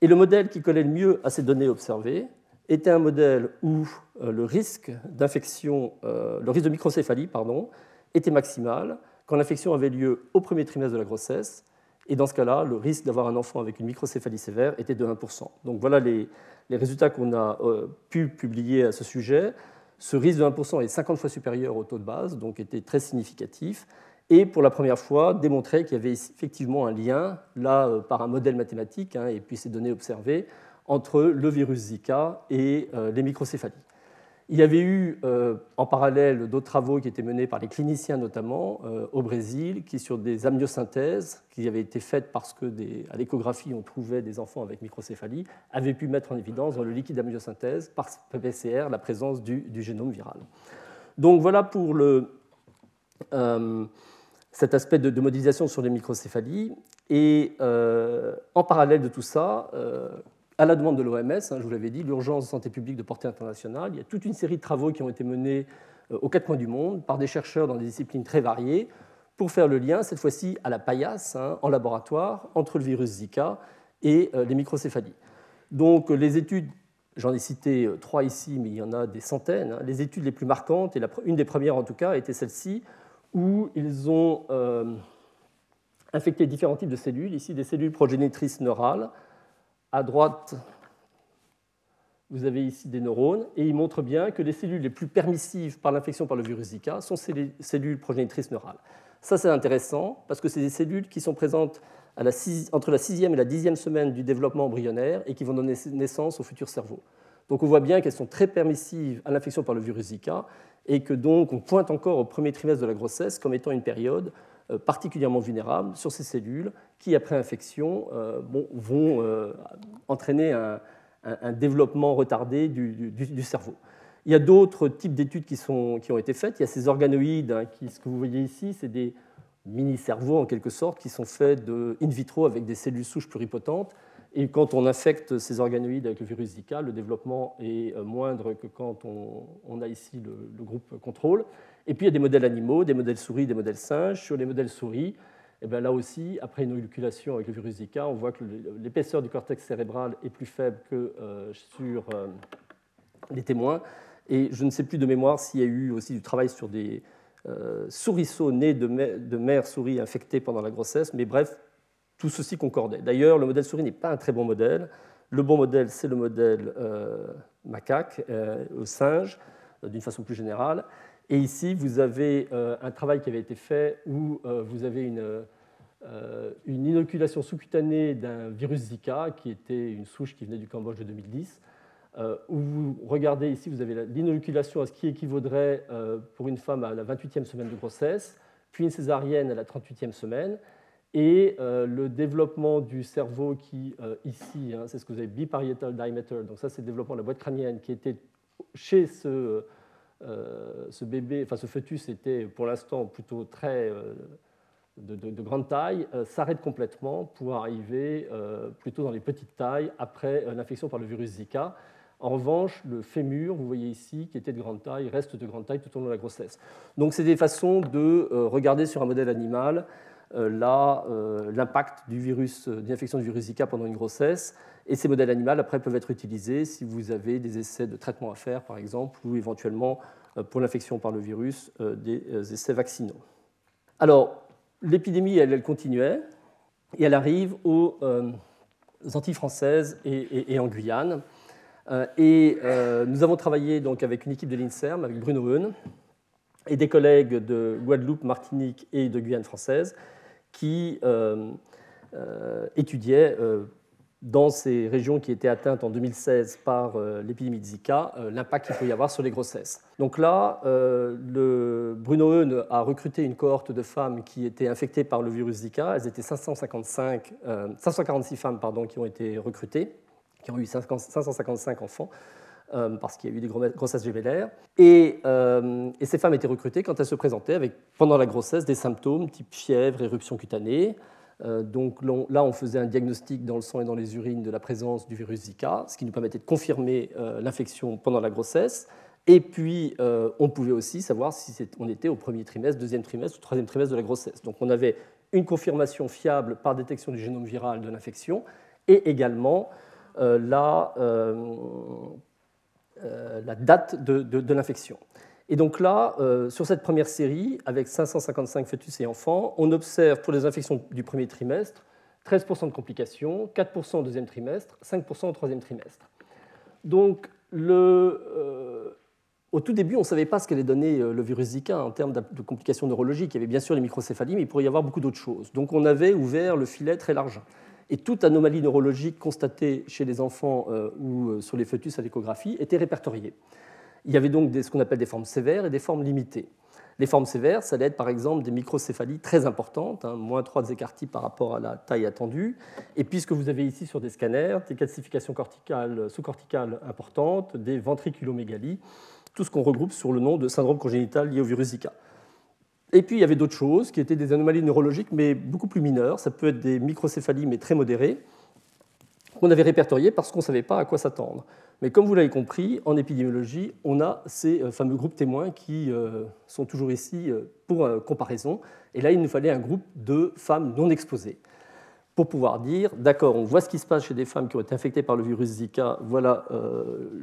Et le modèle qui collait le mieux à ces données observées était un modèle où euh, le risque d'infection, euh, le risque de microcéphalie, pardon, était maximal quand l'infection avait lieu au premier trimestre de la grossesse. Et dans ce cas-là, le risque d'avoir un enfant avec une microcéphalie sévère était de 1%. Donc voilà les, résultats qu'on a euh, pu publier à ce sujet. Ce risque de 1% est 50 fois supérieur au taux de base, donc était très significatif et pour la première fois démontrer qu'il y avait effectivement un lien, là euh, par un modèle mathématique, hein, et puis ces données observées, entre le virus Zika et euh, les microcéphalies. Il y avait eu euh, en parallèle d'autres travaux qui étaient menés par les cliniciens notamment au Brésil, qui sur des amniosynthèses qui avaient été faites parce que à l'échographie on trouvait des enfants avec microcéphalie, avaient pu mettre en évidence dans le liquide d'amniosynthèse par PCR la présence du, du, génome viral. Donc voilà pour le, cet aspect de, modélisation sur les microcéphalies. Et euh, en parallèle de tout ça, euh, à la demande de l'OMS, hein, je vous l'avais dit, l'urgence de santé publique de portée internationale, il y a toute une série de travaux qui ont été menés euh, aux quatre coins du monde par des chercheurs dans des disciplines très variées pour faire le lien, cette fois-ci à la paillasse, hein, en laboratoire, entre le virus Zika et les microcéphalies. Donc les études, j'en ai cité trois ici, mais il y en a des centaines, hein, les études les plus marquantes, et une des premières en tout cas, était celle-ci, où ils ont euh, infecté différents types de cellules, ici des cellules progénitrices neurales. À droite, vous avez ici des neurones, et ils montrent bien que les cellules les plus permissives par l'infection par le virus Zika sont ces cellules progénitrices neurales. Ça, c'est intéressant, parce que c'est des cellules qui sont présentes entre la sixième et la dixième semaine du développement embryonnaire et qui vont donner naissance au futur cerveau. Donc on voit bien qu'elles sont très permissives à l'infection par le virus Zika et que donc on pointe encore au premier trimestre de la grossesse comme étant une période euh, particulièrement vulnérable sur ces cellules qui, après infection, euh, vont euh, entraîner un, développement retardé du, cerveau. Il y a d'autres types d'études qui, qui, ont été faites. Il y a ces organoïdes, hein, qui, ce que vous voyez ici, c'est des mini-cerveaux en quelque sorte, qui sont faits de in vitro avec des cellules souches pluripotentes et quand on infecte ces organoïdes avec le virus Zika, le développement est euh, moindre que quand on, a ici le, groupe contrôle. Et puis il y a des modèles animaux, des modèles souris, des modèles singes. Sur les modèles souris, eh bien là aussi, après une inoculation avec le virus Zika, on voit que l'épaisseur du cortex cérébral est plus faible que euh, sur euh, les témoins. Et je ne sais plus de mémoire s'il y a eu aussi du travail sur des souriceaux nés de mères souris infectées pendant la grossesse. Mais bref, tout ceci concordait. D'ailleurs, le modèle souris n'est pas un très bon modèle. Le bon modèle, c'est le modèle euh, macaque, euh, singe, euh, d'une façon plus générale. Et ici, vous avez un travail qui avait été fait où vous avez une, une inoculation sous-cutanée d'un virus Zika, qui était une souche qui venait du Cambodge de 2010, où vous regardez ici, vous avez l'inoculation à ce qui équivaudrait pour une femme à la 28e semaine de grossesse, puis une césarienne à la 38e semaine, et le développement du cerveau qui, ici, hein, c'est ce que vous avez biparietal diameter, donc ça c'est le développement de la boîte crânienne qui était chez ce, euh, bébé, enfin ce fœtus était pour l'instant plutôt très euh, de, grande taille, euh, s'arrête complètement pour arriver plutôt dans les petites tailles après l'infection par le virus Zika. En revanche, le fémur, vous voyez ici, qui était de grande taille, reste de grande taille tout au long de la grossesse. Donc c'est des façons de regarder sur un modèle animal l'impact du virus, d'infection du virus Zika pendant une grossesse. Et ces modèles animaux, après, peuvent être utilisés si vous avez des essais de traitement à faire, par exemple, ou éventuellement, euh, pour l'infection par le virus, euh, des euh, essais vaccinaux. Alors, l'épidémie, elle, elle, continuait, et elle arrive aux Antilles françaises et, en Guyane. Et nous avons travaillé donc avec une équipe de l'INSERM, avec Bruno Heun, et des collègues de Guadeloupe, Martinique et de Guyane française, qui étudiaient dans ces régions qui étaient atteintes en 2016 par euh, l'épidémie de Zika, euh, l'impact qu'il peut y avoir sur les grossesses. Donc là, euh, Bruno Heun a recruté une cohorte de femmes qui étaient infectées par le virus Zika. Elles étaient 555, 546 femmes pardon, qui ont été recrutées, qui ont eu 555 enfants. Parce qu'il y a eu des grossesses gémellaires. Et, et, ces femmes étaient recrutées quand elles se présentaient avec, pendant la grossesse, des symptômes type fièvre, éruption cutanée, euh, donc là, on faisait un diagnostic dans le sang et dans les urines de la présence du virus Zika, ce qui nous permettait de confirmer euh, l'infection pendant la grossesse. Et puis, euh, on pouvait aussi savoir si on était au premier trimestre, deuxième trimestre ou troisième trimestre de la grossesse. Donc, on avait une confirmation fiable par détection du génome viral de l'infection et également la, date de l'infection. Et donc là, euh, sur cette première série, avec 555 fœtus et enfants, on observe pour les infections du premier trimestre 13% de complications, 4% au deuxième trimestre, 5% au troisième trimestre. Donc, euh, au tout début, on ne savait pas ce qu'allait donner euh, le virus Zika en termes de complications neurologiques. Il y avait bien sûr les microcéphalies, mais il pourrait y avoir beaucoup d'autres choses. Donc, on avait ouvert le filet très large. Et toute anomalie neurologique constatée chez les enfants ou sur les fœtus à l'échographie était répertoriée. Il y avait donc ce qu'on appelle des formes sévères et des formes limitées. Les formes sévères, ça allait être par exemple des microcéphalies très importantes, hein, moins 3 écartis par rapport à la taille attendue. Et puisque vous avez ici sur des scanners des calcifications corticales, sous-corticales importantes, des ventriculomégalies, tout ce qu'on regroupe sur le nom de syndrome congénital lié au virus Zika. Et puis il y avait d'autres choses qui étaient des anomalies neurologiques, mais beaucoup plus mineures. Ça peut être des microcéphalies, mais très modérées, qu'on avait répertoriées parce qu'on ne savait pas à quoi s'attendre. Mais comme vous l'avez compris, en épidémiologie, on a ces euh, fameux groupes témoins qui euh, sont toujours ici euh, pour comparaison. Et là, il nous fallait un groupe de femmes non exposées pour pouvoir dire, d'accord, on voit ce qui se passe chez des femmes qui ont été infectées par le virus Zika, voilà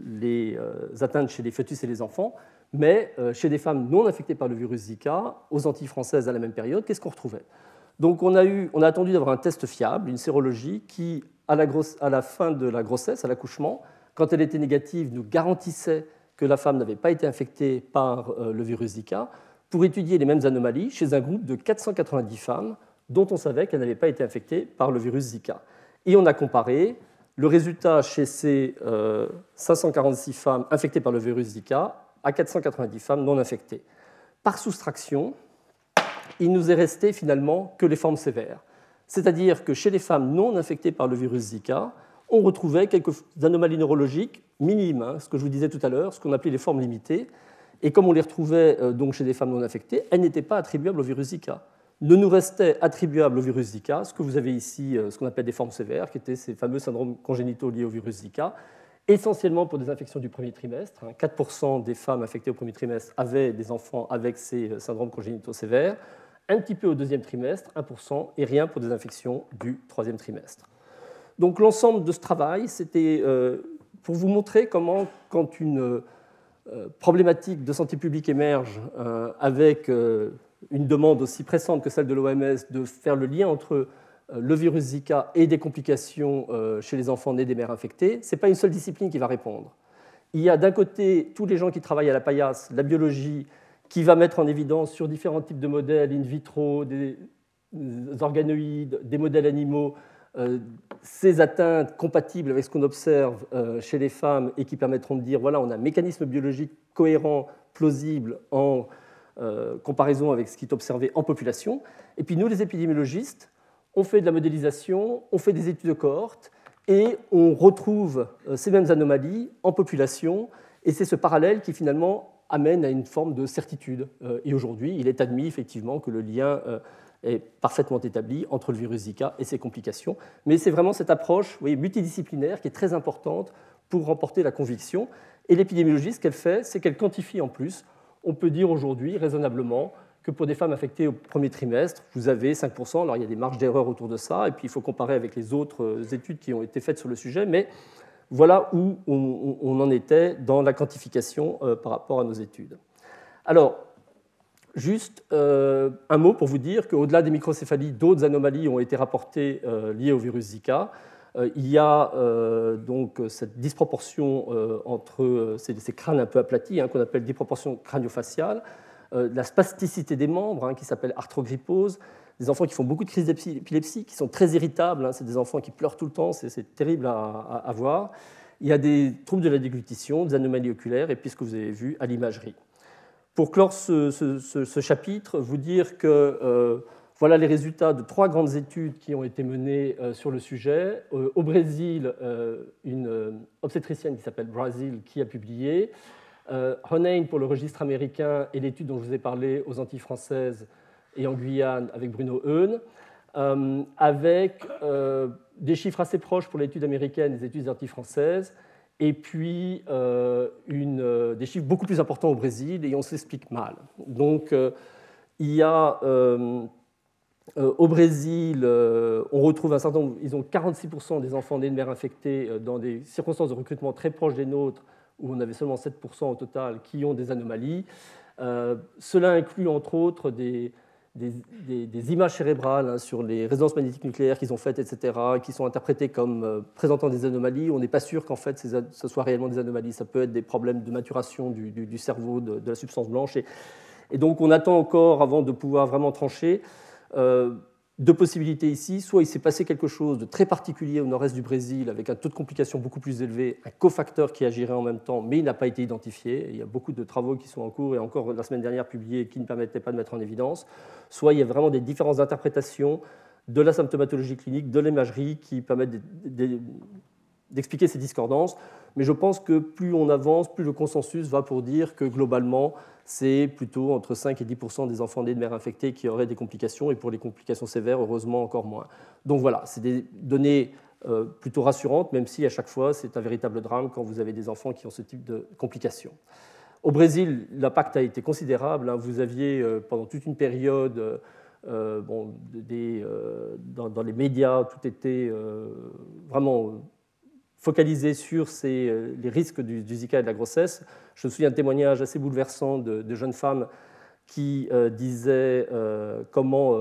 les atteintes chez les fœtus et les enfants, mais chez des femmes non infectées par le virus Zika, aux Antilles françaises à la même période, qu'est-ce qu'on retrouvait? Donc on a, on a attendu d'avoir un test fiable, une sérologie qui, à la, à la fin de la grossesse, à l'accouchement, quand elle était négative, nous garantissait que la femme n'avait pas été infectée par euh, le virus Zika, pour étudier les mêmes anomalies chez un groupe de 490 femmes dont on savait qu'elles n'avaient pas été infectées par le virus Zika. Et on a comparé le résultat chez ces 546 euh, femmes infectées par le virus Zika à 490 femmes non infectées. Par soustraction, il nous est resté finalement que les formes sévères. C'est-à-dire que chez les femmes non infectées par le virus Zika, on retrouvait quelques anomalies neurologiques minimes, hein, ce que je vous disais tout à l'heure, ce qu'on appelait les formes limitées. Et comme on les retrouvait euh, donc chez des femmes non infectées, elles n'étaient pas attribuables au virus Zika. Ne nous restait attribuable au virus Zika ce que vous avez ici, euh, ce qu'on appelle des formes sévères, qui étaient ces fameux syndromes congénitaux liés au virus Zika, essentiellement pour des infections du premier trimestre. 4% hein. des femmes infectées au premier trimestre avaient des enfants avec ces euh, syndromes congénitaux sévères, un petit peu au deuxième trimestre, 1%, et rien pour des infections du troisième trimestre. Donc l'ensemble de ce travail, c'était euh, pour vous montrer comment, quand une euh, problématique de santé publique émerge avec une demande aussi pressante que celle de l'OMS de faire le lien entre le virus Zika et des complications chez les enfants nés des mères infectées, ce n'est pas une seule discipline qui va répondre. Il y a d'un côté tous les gens qui travaillent à la paillasse, la biologie, qui va mettre en évidence sur différents types de modèles in vitro des organoïdes, des modèles animaux, ces atteintes compatibles avec ce qu'on observe chez les femmes et qui permettront de dire voilà, on a un mécanisme biologique cohérent, plausible en comparaison avec ce qui est observé en population. Et puis nous, les épidémiologistes, on fait de la modélisation, on fait des études de cohorte et on retrouve ces mêmes anomalies en population. Et c'est ce parallèle qui finalement amène à une forme de certitude. Euh, et aujourd'hui, il est admis effectivement que le lien euh, est parfaitement établi entre le virus Zika et ses complications. Mais c'est vraiment cette approche voyez, multidisciplinaire qui est très importante pour remporter la conviction. Et l'épidémiologie, ce qu'elle fait, c'est qu'elle quantifie en plus. On peut dire aujourd'hui, raisonnablement, que pour des femmes affectées au premier trimestre, vous avez 5%. Alors il y a des marges d'erreur autour de ça, et puis il faut comparer avec les autres euh, études qui ont été faites sur le sujet, mais voilà où on, en était dans la quantification euh, par rapport à nos études. Alors, juste euh, un mot pour vous dire qu'au-delà des microcéphalies, d'autres anomalies ont été rapportées liées au virus Zika. il y a donc cette disproportion entre ces, crânes un peu aplatis, hein, qu'on appelle disproportion crânio-faciale, la spasticité des membres, hein, qui s'appelle arthrogrypose, des enfants qui font beaucoup de crises d'épilepsie, qui sont très irritables, hein, c'est des enfants qui pleurent tout le temps, c'est terrible à, voir. Il y a des troubles de la déglutition, des anomalies oculaires, et puis ce que vous avez vu à l'imagerie. Pour clore ce, chapitre, vous dire que euh, voilà les résultats de trois grandes études qui ont été menées euh, sur le sujet. Euh, au Brésil, une obstétricienne qui s'appelle Brazil qui a publié. Honein pour le registre américain et l'étude dont je vous ai parlé aux Antilles françaises et en Guyane avec Bruno Heun, euh, avec euh, des chiffres assez proches pour l'étude américaine, des études anti-françaises, et puis euh, une, des chiffres beaucoup plus importants au Brésil, et on s'explique mal. Donc, il y a au Brésil, on retrouve un certain nombre, ils ont 46% des enfants nés de mère infectée dans des circonstances de recrutement très proches des nôtres, où on avait seulement 7% au total qui ont des anomalies. cela inclut entre autres des, images cérébrales hein, sur les résonances magnétiques nucléaires qu'ils ont faites, etc., qui sont interprétées comme euh, présentant des anomalies. On n'est pas sûr qu'en fait ce soit réellement des anomalies. Ça peut être des problèmes de maturation du, cerveau, de, la substance blanche. Et, et, donc on attend encore avant de pouvoir vraiment trancher. Euh, deux possibilités ici. Soit il s'est passé quelque chose de très particulier au nord-est du Brésil avec un taux de complication beaucoup plus élevé, un cofacteur qui agirait en même temps, mais il n'a pas été identifié. Il y a beaucoup de travaux qui sont en cours et encore la semaine dernière publiés qui ne permettaient pas de mettre en évidence. Soit il y a vraiment des différences d'interprétation de la symptomatologie clinique, de l'imagerie qui permettent d'expliquer ces discordances. Mais je pense que plus on avance, plus le consensus va pour dire que globalement, c'est plutôt entre 5 et 10% des enfants nés de mères infectées qui auraient des complications, et pour les complications sévères, heureusement, encore moins. Donc voilà, c'est des données euh, plutôt rassurantes, même si à chaque fois, c'est un véritable drame quand vous avez des enfants qui ont ce type de complications. Au Brésil, l'impact a été considérable. Hein. Vous aviez, euh, pendant toute une période, euh, bon, dans, dans, les médias, tout était vraiment focalisé sur euh, les risques du, Zika et de la grossesse. Je me souviens d'un témoignage assez bouleversant de, jeunes femmes qui euh, disaient euh, comment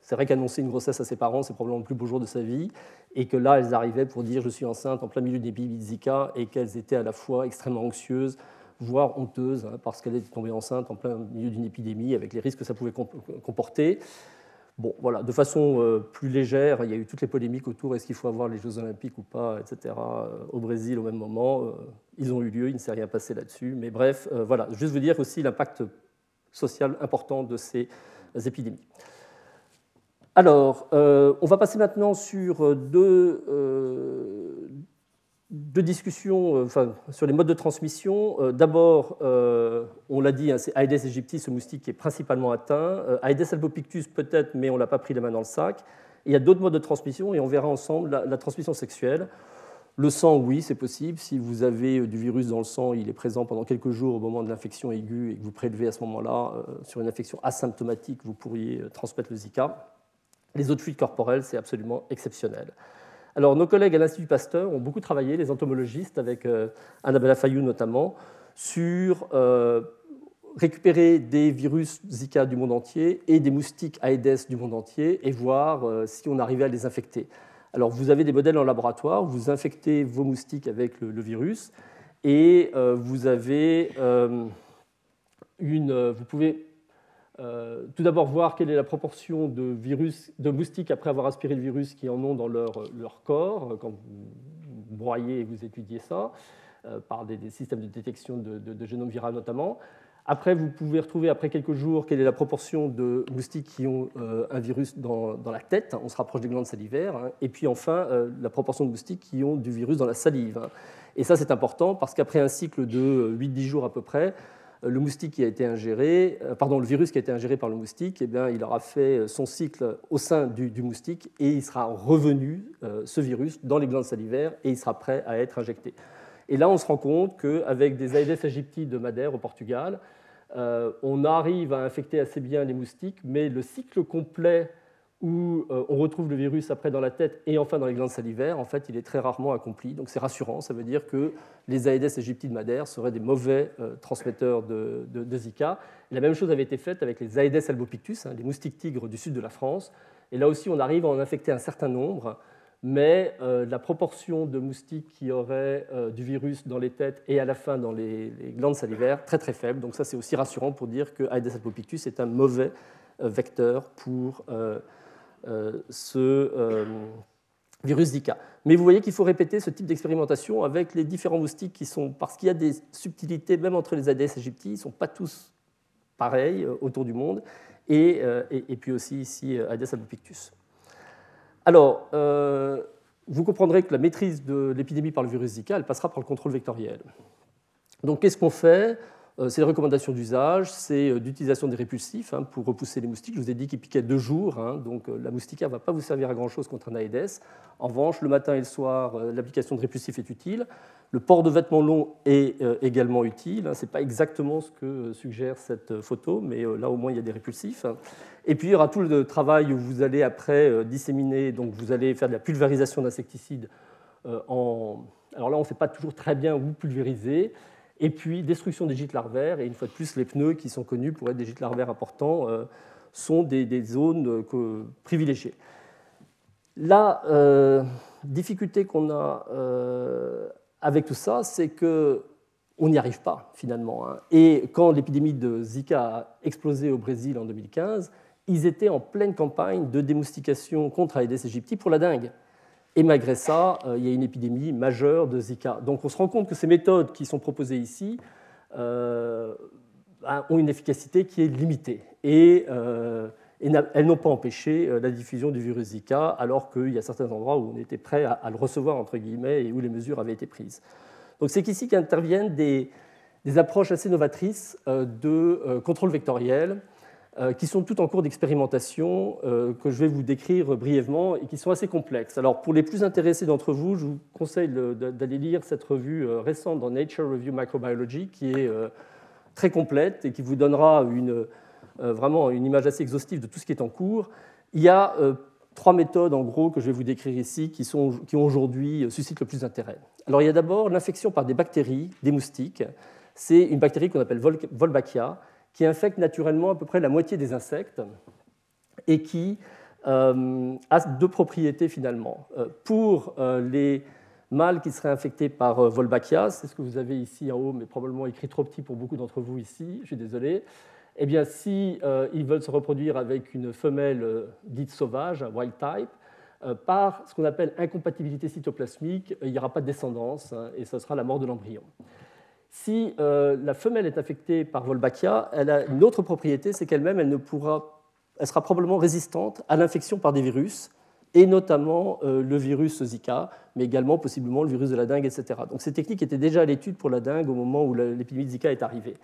c'est vrai qu'annoncer une grossesse à ses parents, c'est probablement le plus beau jour de sa vie, et que là, elles arrivaient pour dire je suis enceinte en plein milieu épidémie de Zika, et qu'elles étaient à la fois extrêmement anxieuses, voire honteuses, hein, parce qu'elles étaient tombées enceintes en plein milieu d'une épidémie, avec les risques que ça pouvait comporter. Bon, voilà, de façon euh, plus légère, il y a eu toutes les polémiques autour est-ce qu'il faut avoir les Jeux Olympiques ou pas, etc. Euh, au Brésil, au même moment, euh, ils ont eu lieu, il ne s'est rien passé là-dessus. Mais bref, voilà, juste vous dire aussi l'impact social important de ces épidémies. Alors, on va passer maintenant sur deux, deux discussions euh, sur les modes de transmission. Euh, d'abord, euh, on l'a dit, hein, c'est Aedes aegypti, ce moustique qui est principalement atteint. Aedes albopictus peut-être, mais on ne l'a pas pris les mains dans le sac. il y a d'autres modes de transmission et on verra ensemble la, transmission sexuelle. Le sang, oui, c'est possible. Si vous avez du virus dans le sang, il est présent pendant quelques jours au moment de l'infection aiguë et que vous prélevez à ce moment-là sur une infection asymptomatique, vous pourriez transmettre le Zika. Les autres fuites corporelles, c'est absolument exceptionnel. Alors, nos collègues à l'Institut Pasteur ont beaucoup travaillé, les entomologistes, avec euh, Annabella Fayou notamment, sur euh, récupérer des virus Zika du monde entier et des moustiques Aedes du monde entier et voir euh, si on arrivait à les infecter. Alors, vous avez des modèles en laboratoire, vous infectez vos moustiques avec le, virus et vous avez une, vous pouvez tout d'abord voir quelle est la proportion de, virus, de moustiques après avoir aspiré le virus qui en ont dans leur, corps, quand vous broyez et vous étudiez ça, par des, systèmes de détection de, de génome viral notamment. Après, vous pouvez retrouver après quelques jours quelle est la proportion de moustiques qui ont euh, un virus dans, la tête. On se rapproche des glandes salivaires. Hein. Et puis enfin, euh, la proportion de moustiques qui ont du virus dans la salive. Hein. Et ça, c'est important parce qu'après un cycle de 8-10 jours à peu près, euh, le moustique qui a été ingéré, pardon, le virus qui a été ingéré par le moustique, eh bien, il aura fait son cycle au sein du, moustique et il sera revenu, ce virus, dans les glandes salivaires et il sera prêt à être injecté. Et là, on se rend compte qu'avec des Aedes aegypti de Madère au Portugal, euh, on arrive à infecter assez bien les moustiques, mais le cycle complet où euh, on retrouve le virus après dans la tête et enfin dans les glandes salivaires, en fait, il est très rarement accompli. Donc c'est rassurant, ça veut dire que les Aedes aegypti de Madère seraient des mauvais euh, transmetteurs de, Zika. la même chose avait été faite avec les Aedes albopictus, hein, les moustiques tigres du sud de la France. Et là aussi, on arrive à en infecter un certain nombre, mais euh, la proportion de moustiques qui auraient du virus dans les têtes et à la fin dans les, glandes salivaires, très très faible. Donc ça c'est aussi rassurant pour dire que Aedes albopictus est un mauvais vecteur pour ce virus Zika. Mais vous voyez qu'il faut répéter ce type d'expérimentation avec les différents moustiques qui sont, parce qu'il y a des subtilités même entre les Aedes aegypti, ils ne sont pas tous pareils autour du monde, et, et, puis aussi ici Aedes albopictus. Alors, euh, vous comprendrez que la maîtrise de l'épidémie par le virus Zika, elle passera par le contrôle vectoriel. Donc, qu'est-ce qu'on fait? euh, C'est les recommandations d'usage, c'est euh, d'utilisation des répulsifs hein, pour repousser les moustiques. Je vous ai dit qu'ils piquaient deux jours, hein, donc la moustiquaire ne va pas vous servir à grand-chose contre un Aedes. En revanche, le matin et le soir, l'application de répulsifs est utile. Le port de vêtements longs est euh, également utile. Ce n'est pas exactement ce que suggère cette photo, mais euh, là au moins il y a des répulsifs. Et puis il y aura tout le travail où vous allez après euh, disséminer, donc vous allez faire de la pulvérisation d'insecticides. Alors là on ne sait pas toujours très bien où pulvériser. Et puis destruction des gîtes larvaires, et une fois de plus les pneus qui sont connus pour être des gîtes larvaires importants sont des, zones privilégiées. La difficulté qu'on a avec tout ça, c'est que on n'y arrive pas finalement. Hein. Et quand l'épidémie de Zika a explosé au Brésil en 2015, ils étaient en pleine campagne de démoustication contre Aedes aegypti pour la dengue. Et malgré ça, euh, il y a une épidémie majeure de Zika. Donc on se rend compte que ces méthodes qui sont proposées ici euh, ben, ont une efficacité qui est limitée. Et euh, elles n'ont pas empêché la diffusion du virus Zika, alors qu'il y a certains endroits où on était prêt à, le recevoir, entre guillemets, et où les mesures avaient été prises. Donc c'est ici qu'interviennent des, approches assez novatrices de contrôle vectoriel, qui sont toutes en cours d'expérimentation, que je vais vous décrire brièvement, et qui sont assez complexes. Alors pour les plus intéressés d'entre vous, je vous conseille d'aller lire cette revue récente dans Nature Review Microbiology, qui est très complète et qui vous donnera une euh, vraiment une image assez exhaustive de tout ce qui est en cours. Il y a euh, trois méthodes, en gros, que je vais vous décrire ici, qui, sont, qui aujourd'hui euh, suscitent le plus d'intérêt. Alors, il y a d'abord l'infection par des bactéries, des moustiques. C'est une bactérie qu'on appelle Wolbachia, qui infecte naturellement à peu près la moitié des insectes et qui a deux propriétés finalement. pour les mâles qui seraient infectés par Wolbachia, c'est ce que vous avez ici en haut, mais probablement écrit trop petit pour beaucoup d'entre vous ici, je suis désolé eh bien, si euh, ils veulent se reproduire avec une femelle euh, dite sauvage, wild type, euh, par ce qu'on appelle incompatibilité cytoplasmique, il n'y aura pas de descendance hein, et ce sera la mort de l'embryon. Si la femelle est infectée par Wolbachia, elle a une autre propriété, c'est qu'elle-même, elle, elle sera probablement résistante à l'infection par des virus, et notamment le virus Zika, mais également possiblement le virus de la dengue, etc. Donc ces techniques étaient déjà à l'étude pour la dengue au moment où l'épidémie de Zika est arrivée.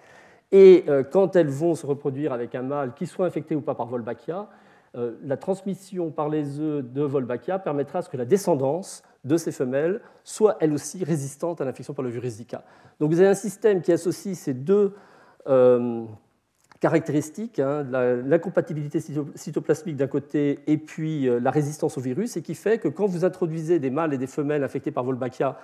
Et euh, quand elles vont se reproduire avec un mâle, qui soit infecté ou pas par Wolbachia, euh, la transmission par les œufs de Wolbachia permettra à ce que la descendance de ces femelles soit elle aussi résistante à l'infection par le virus Zika. Donc vous avez un système qui associe ces deux euh, caractéristiques, hein, l'incompatibilité cytoplasmique d'un côté et puis la résistance au virus, et qui fait que quand vous introduisez des mâles et des femelles infectés par Wolbachia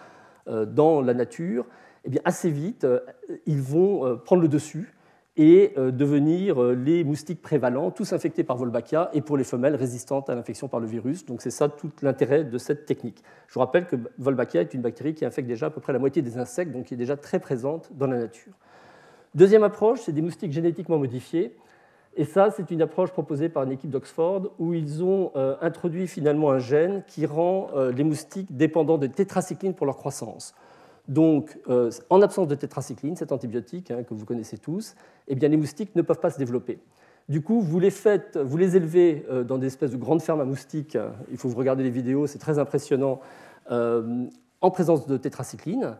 dans la nature, eh assez vite, euh, ils vont euh, prendre le dessus et euh, devenir les moustiques prévalents, tous infectés par Wolbachia, et pour les femelles résistantes à l'infection par le virus. Donc c'est ça tout l'intérêt de cette technique. Je vous rappelle que Wolbachia est une bactérie qui infecte déjà à peu près la moitié des insectes, donc qui est déjà très présente dans la nature. Deuxième approche, c'est des moustiques génétiquement modifiés. Et ça, c'est une approche proposée par une équipe d'Oxford où ils ont euh, introduit finalement un gène qui rend euh, les moustiques dépendants de tétracycline pour leur croissance. Donc, euh, en absence de tétracycline, cet antibiotique hein, que vous connaissez tous, eh bien, les moustiques ne peuvent pas se développer. Du coup, vous les, faites, vous les élevez dans des espèces de grandes fermes à moustiques. Il faut vous regarder les vidéos, c'est très impressionnant, en présence de tétracycline.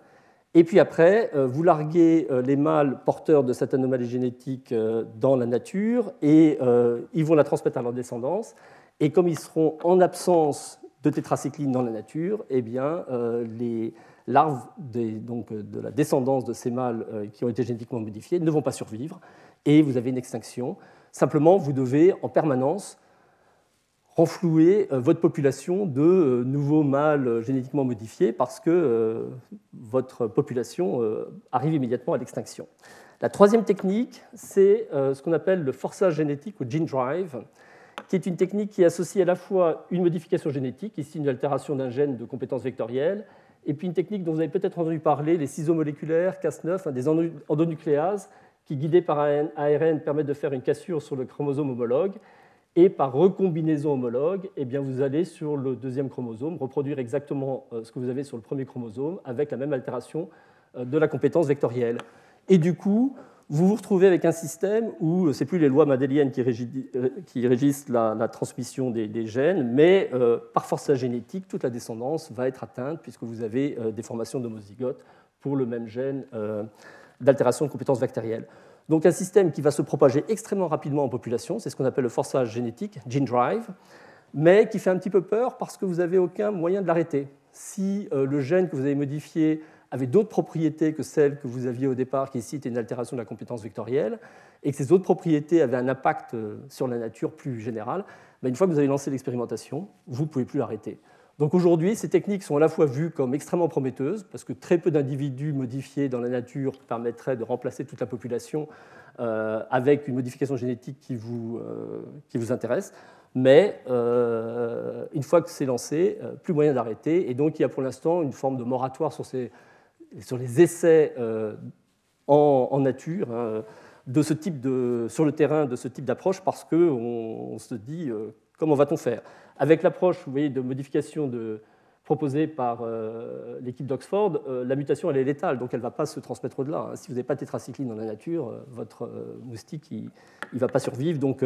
Et puis après, euh, vous larguez euh, les mâles porteurs de cette anomalie génétique euh, dans la nature et ils vont la transmettre à leur descendance. Et comme ils seront en absence de tétracycline dans la nature, eh bien, les larves donc, de la descendance de ces mâles qui ont été génétiquement modifiés ne vont pas survivre et vous avez une extinction. Simplement, vous devez en permanence renflouer euh, votre population de euh, nouveaux mâles euh, génétiquement modifiés parce que votre population arrive immédiatement à l'extinction. La troisième technique, c'est ce qu'on appelle le forçage génétique ou gene drive, qui est une technique qui associe à la fois une modification génétique, ici une altération d'un gène de compétence vectorielle, et puis une technique dont vous avez peut-être entendu parler, les ciseaux moléculaires, Cas9, des endonucléases, qui, guidées par un ARN, permettent de faire une cassure sur le chromosome homologue et par recombinaison homologue, eh bien, vous allez sur le deuxième chromosome reproduire exactement euh, ce que vous avez sur le premier chromosome avec la même altération euh, de la compétence vectorielle. Et du coup, vous vous retrouvez avec un système où euh, ce n'est plus les lois madéliennes qui, régissent la, transmission des, gènes, mais par force génétique, toute la descendance va être atteinte puisque vous avez des formations d'homozygotes pour le même gène d'altération de compétence vectorielle. Donc un système qui va se propager extrêmement rapidement en population, c'est ce qu'on appelle le forçage génétique, gene drive, mais qui fait un petit peu peur parce que vous n'avez aucun moyen de l'arrêter. Si euh, le gène que vous avez modifié avait d'autres propriétés que celles que vous aviez au départ, qui ici était une altération de la compétence vectorielle, et que ces autres propriétés avaient un impact euh, sur la nature plus général, ben, une fois que vous avez lancé l'expérimentation, vous ne pouvez plus l'arrêter. Donc aujourd'hui, ces techniques sont à la fois vues comme extrêmement prometteuses, parce que très peu d'individus modifiés dans la nature permettraient de remplacer toute la population euh, avec une modification génétique qui vous, euh, qui vous intéresse. Mais une fois que c'est lancé, plus moyen d'arrêter. Et donc il y a pour l'instant une forme de moratoire sur, ces, sur les essais en, nature. Hein, sur le terrain de ce type d'approche parce qu'on on se dit comment va-t-on faire? Avec l'approche de modification proposée par euh, l'équipe d'Oxford, euh, la mutation elle est létale, donc elle ne va pas se transmettre au-delà. Hein. Si vous n'avez pas de tétracycline dans la nature, euh, votre moustique il ne va pas survivre, donc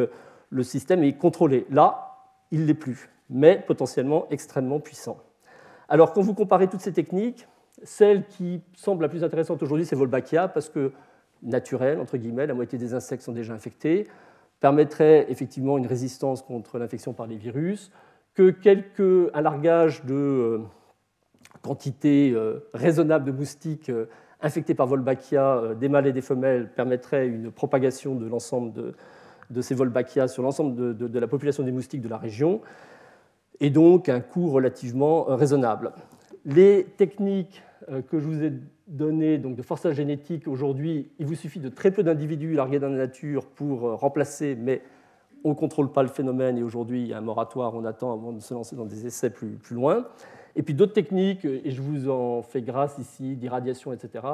le système est contrôlé. Là, il l'est plus, mais potentiellement extrêmement puissant. Alors quand vous comparez toutes ces techniques, celle qui semble la plus intéressante aujourd'hui, c'est Volbachia, parce que naturelle, entre guillemets, la moitié des insectes sont déjà infectés permettrait effectivement une résistance contre l'infection par les virus, que quelques, un largage de euh, quantité euh, raisonnable de moustiques euh, infectés par Wolbachia, des mâles et des femelles, permettrait une propagation de l'ensemble de, ces Wolbachia sur l'ensemble de, la population des moustiques de la région, et donc un coût relativement raisonnable. Les techniques que je vous ai données donc de forçage génétique, aujourd'hui, il vous suffit de très peu d'individus largués dans la nature pour euh, remplacer, mais on ne contrôle pas le phénomène et aujourd'hui, il y a un moratoire, on attend avant de se lancer dans des essais plus, plus loin. Et puis d'autres techniques, et je vous en fais grâce ici, d'irradiation, etc.